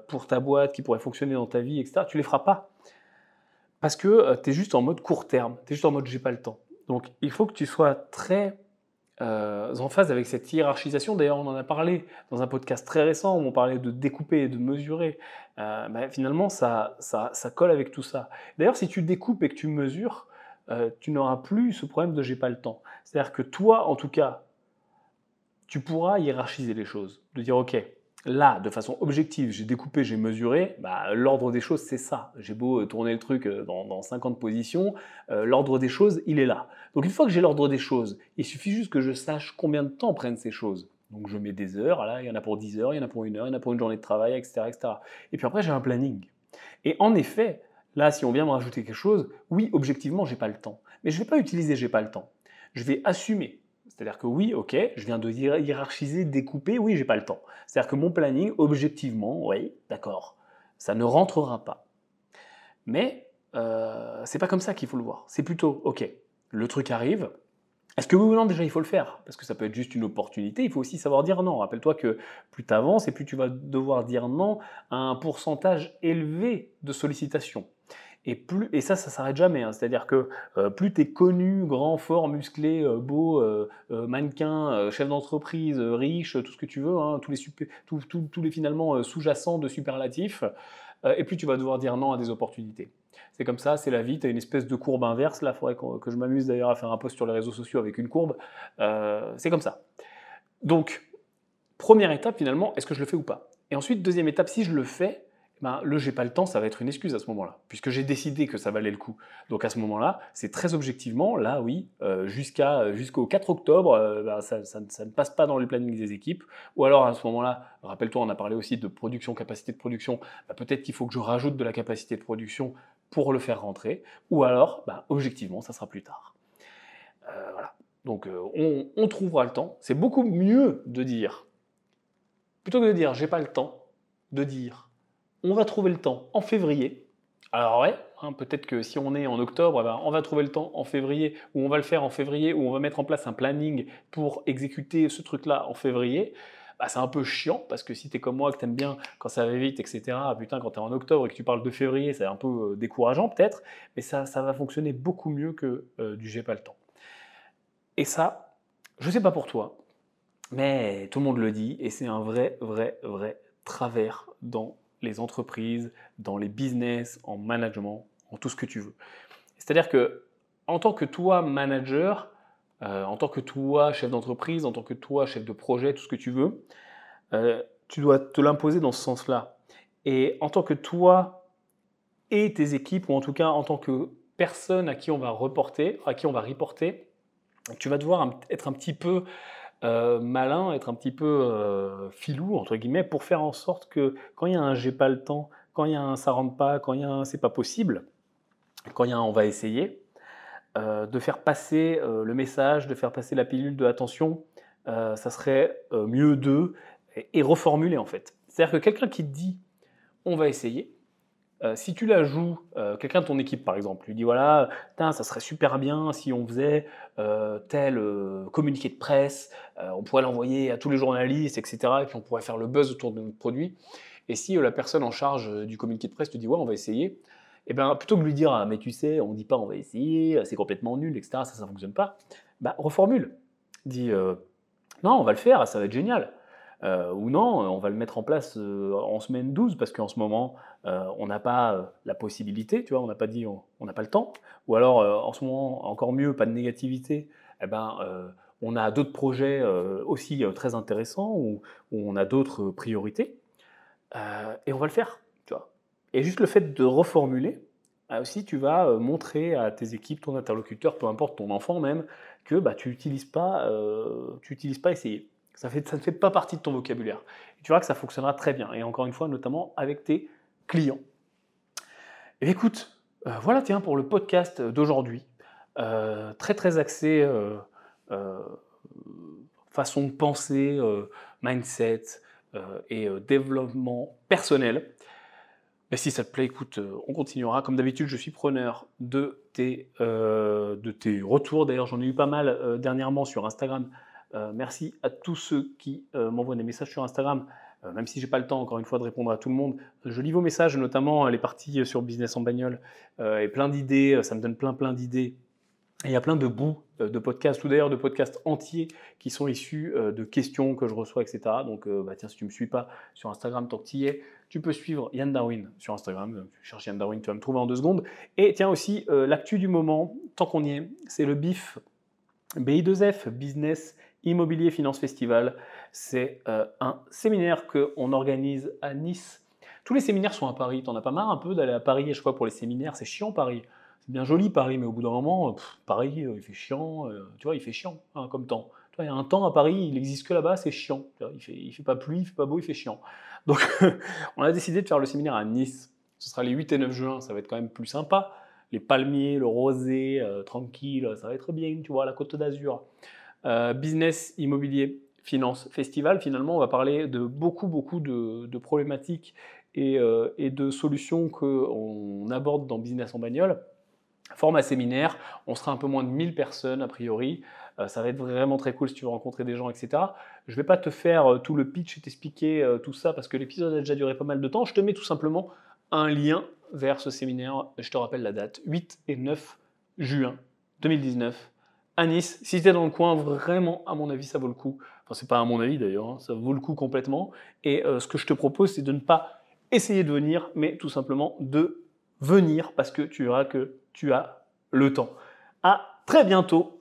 pour ta boîte, qui pourraient fonctionner dans ta vie, etc., tu les feras pas. Parce que tu es juste en mode court terme, tu es juste en mode j'ai pas le temps. Donc il faut que tu sois très euh, en phase avec cette hiérarchisation. D'ailleurs, on en a parlé dans un podcast très récent où on parlait de découper et de mesurer. Euh, bah, finalement, ça, ça, ça, colle avec tout ça. D'ailleurs, si tu découpes et que tu mesures, euh, tu n'auras plus ce problème de j'ai pas le temps. C'est-à-dire que toi, en tout cas, tu pourras hiérarchiser les choses. De dire, OK, là, de façon objective, j'ai découpé, j'ai mesuré, bah, l'ordre des choses, c'est ça. J'ai beau euh, tourner le truc euh, dans, 50 positions, euh, l'ordre des choses, il est là. Donc une fois que j'ai l'ordre des choses, il suffit juste que je sache combien de temps prennent ces choses. Donc je mets des heures, là, il y en a pour 10 heures, il y en a pour une heure, il y en a pour une journée de travail, etc. etc. Et puis après, j'ai un planning. Et en effet, là, si on vient me rajouter quelque chose, oui, objectivement, j'ai pas le temps. Mais je ne vais pas utiliser j'ai pas le temps. Je vais assumer c'est-à-dire que oui, ok, je viens de hiérarchiser, découper, oui, j'ai pas le temps. C'est-à-dire que mon planning, objectivement, oui, d'accord, ça ne rentrera pas. Mais euh, c'est pas comme ça qu'il faut le voir. C'est plutôt, ok, le truc arrive. Est-ce que oui ou non déjà il faut le faire? Parce que ça peut être juste une opportunité, il faut aussi savoir dire non. Rappelle-toi que plus tu avances et plus tu vas devoir dire non à un pourcentage élevé de sollicitations. Et, plus, et ça, ça s'arrête jamais. Hein. C'est-à-dire que euh, plus tu es connu, grand, fort, musclé, euh, beau, euh, mannequin, chef d'entreprise, riche, tout ce que tu veux, hein, tous, les les finalement sous-jacents de superlatifs, et plus tu vas devoir dire non à des opportunités. C'est comme ça, c'est la vie, tu as une espèce de courbe inverse. Là, il faudrait que je m'amuse d'ailleurs à faire un post sur les réseaux sociaux avec une courbe. c'est comme ça. Donc, première étape finalement, est-ce que je le fais ou pas? Et ensuite, deuxième étape, si je le fais, ben, le j'ai pas le temps, ça va être une excuse à ce moment-là, puisque j'ai décidé que ça valait le coup. Donc à ce moment-là, c'est très objectivement, là oui, euh, jusqu'à jusqu'au 4 octobre, euh, ben, ça, ne passe pas dans les plannings des équipes. Ou alors à ce moment-là, rappelle-toi, on a parlé aussi de production, capacité de production. Ben, peut-être qu'il faut que je rajoute de la capacité de production pour le faire rentrer. Ou alors, objectivement, ça sera plus tard. Euh, voilà. Donc on, on trouvera le temps. C'est beaucoup mieux de dire, plutôt que de dire j'ai pas le temps, de dire on va trouver le temps en février. Alors ouais, hein, peut-être que si on est en octobre, eh ben, on va trouver le temps en février, ou on va le faire en février, ou on va mettre en place un planning pour exécuter ce truc-là en février. Bah, c'est un peu chiant, parce que si tu es comme moi, que tu aimes bien quand ça va vite, etc., putain, quand tu es en octobre et que tu parles de février, c'est un peu euh, décourageant peut-être, mais ça, ça va fonctionner beaucoup mieux que euh, du j'ai pas le temps. Et ça, je sais pas pour toi, mais tout le monde le dit, et c'est un vrai, vrai, vrai travers dans les entreprises, dans les business, en management, en tout ce que tu veux. C'est-à-dire que en tant que toi manager, euh, en tant que toi chef d'entreprise, en tant que toi chef de projet, tout ce que tu veux, euh, tu dois te l'imposer dans ce sens-là. Et en tant que toi et tes équipes, ou en tout cas en tant que personne à qui on va reporter, à qui on va reporter, tu vas devoir être un petit peu euh, malin, être un petit peu euh, filou, entre guillemets, pour faire en sorte que quand il y a un j'ai pas le temps, quand il y a un ça rentre pas, quand il y a un c'est pas possible, quand il y a un on va essayer, euh, de faire passer le message, de faire passer la pilule de attention, ça serait mieux de et reformuler en fait. C'est-à-dire que quelqu'un qui dit on va essayer, euh, si tu la joues, euh, quelqu'un de ton équipe par exemple, lui dit voilà, ça serait super bien si on faisait euh, tel communiqué de presse, on pourrait l'envoyer à tous les journalistes, etc. Et puis on pourrait faire le buzz autour de notre produit. Et si la personne en charge du communiqué de presse te dit ouais, on va essayer, et eh bien plutôt que de lui dire ah, mais tu sais, on ne dit pas on va essayer, c'est complètement nul, etc. Ça, ça ne fonctionne pas, bah, reformule. Dis non, on va le faire, ça va être génial. Ou non, on va le mettre en place en semaine 12 parce qu'en ce moment, euh, on n'a pas la possibilité, tu vois, on n'a pas dit on n'a pas le temps. Ou alors, en ce moment, encore mieux, pas de négativité, eh ben, on a d'autres projets aussi très intéressants ou, on a d'autres priorités. et on va le faire. Tu vois. Et juste le fait de reformuler, aussi tu vas montrer à tes équipes, ton interlocuteur, peu importe ton enfant même, que bah, tu n'utilises pas, tu pas essayer. Ça, ne fait pas partie de ton vocabulaire. Tu verras que ça fonctionnera très bien. Et encore une fois, notamment avec tes clients. Et écoute, voilà, tiens, pour le podcast d'aujourd'hui. très très axé euh, façon de penser, euh, mindset euh, et développement personnel. Mais si ça te plaît, écoute, on continuera. Comme d'habitude, je suis preneur de tes, de tes retours. D'ailleurs, j'en ai eu pas mal dernièrement sur Instagram. merci à tous ceux qui m'envoient des messages sur Instagram. Même si j'ai pas le temps, encore une fois, de répondre à tout le monde, je lis vos messages, notamment les parties sur business en bagnole et plein d'idées. Ça me donne plein, plein d'idées il y a plein de bouts euh, de podcasts, ou d'ailleurs de podcasts entiers qui sont issus euh, de questions que je reçois, etc. Donc, euh, bah, tiens, si tu ne me suis pas sur Instagram, tant que tu y es, tu peux suivre Yann Darwin sur Instagram. Tu cherches Yann Darwin, tu vas me trouver en deux secondes. Et tiens aussi, l'actu du moment, tant qu'on y est, c'est le BIF, BI2F, Business Immobilier Finance Festival. C'est un séminaire qu'on organise à Nice. Tous les séminaires sont à Paris. T'en as pas marre un peu d'aller à Paris, je crois, pour les séminaires? C'est chiant, Paris bien joli Paris, mais au bout d'un moment, Paris, euh, il fait chiant, euh, tu vois, il fait chiant hein, comme temps. il y a un temps à Paris, il n'existe que là-bas, c'est chiant. Il fait, fait pas pluie, il fait pas beau, il fait chiant. Donc, on a décidé de faire le séminaire à Nice. Ce sera les 8 et 9 juin, ça va être quand même plus sympa. Les palmiers, le rosé, euh, tranquille, ça va être bien, tu vois, la côte d'Azur. business, immobilier, finance, festival. Finalement, on va parler de beaucoup, beaucoup de, problématiques et, et, de solutions qu'on aborde dans Business en bagnole. Format séminaire, on sera un peu moins de 1000 personnes a priori. Euh, ça va être vraiment très cool si tu veux rencontrer des gens, etc. Je ne vais pas te faire euh, tout le pitch et t'expliquer euh, tout ça parce que l'épisode a déjà duré pas mal de temps. Je te mets tout simplement un lien vers ce séminaire. Je te rappelle la date 8 et 9 juin 2019 à Nice. Si tu es dans le coin, vraiment, à mon avis, ça vaut le coup. Enfin, c'est pas à mon avis d'ailleurs, hein, ça vaut le coup complètement. Et ce que je te propose, c'est de ne pas essayer de venir, mais tout simplement de venir parce que tu verras que tu as le temps. À très bientôt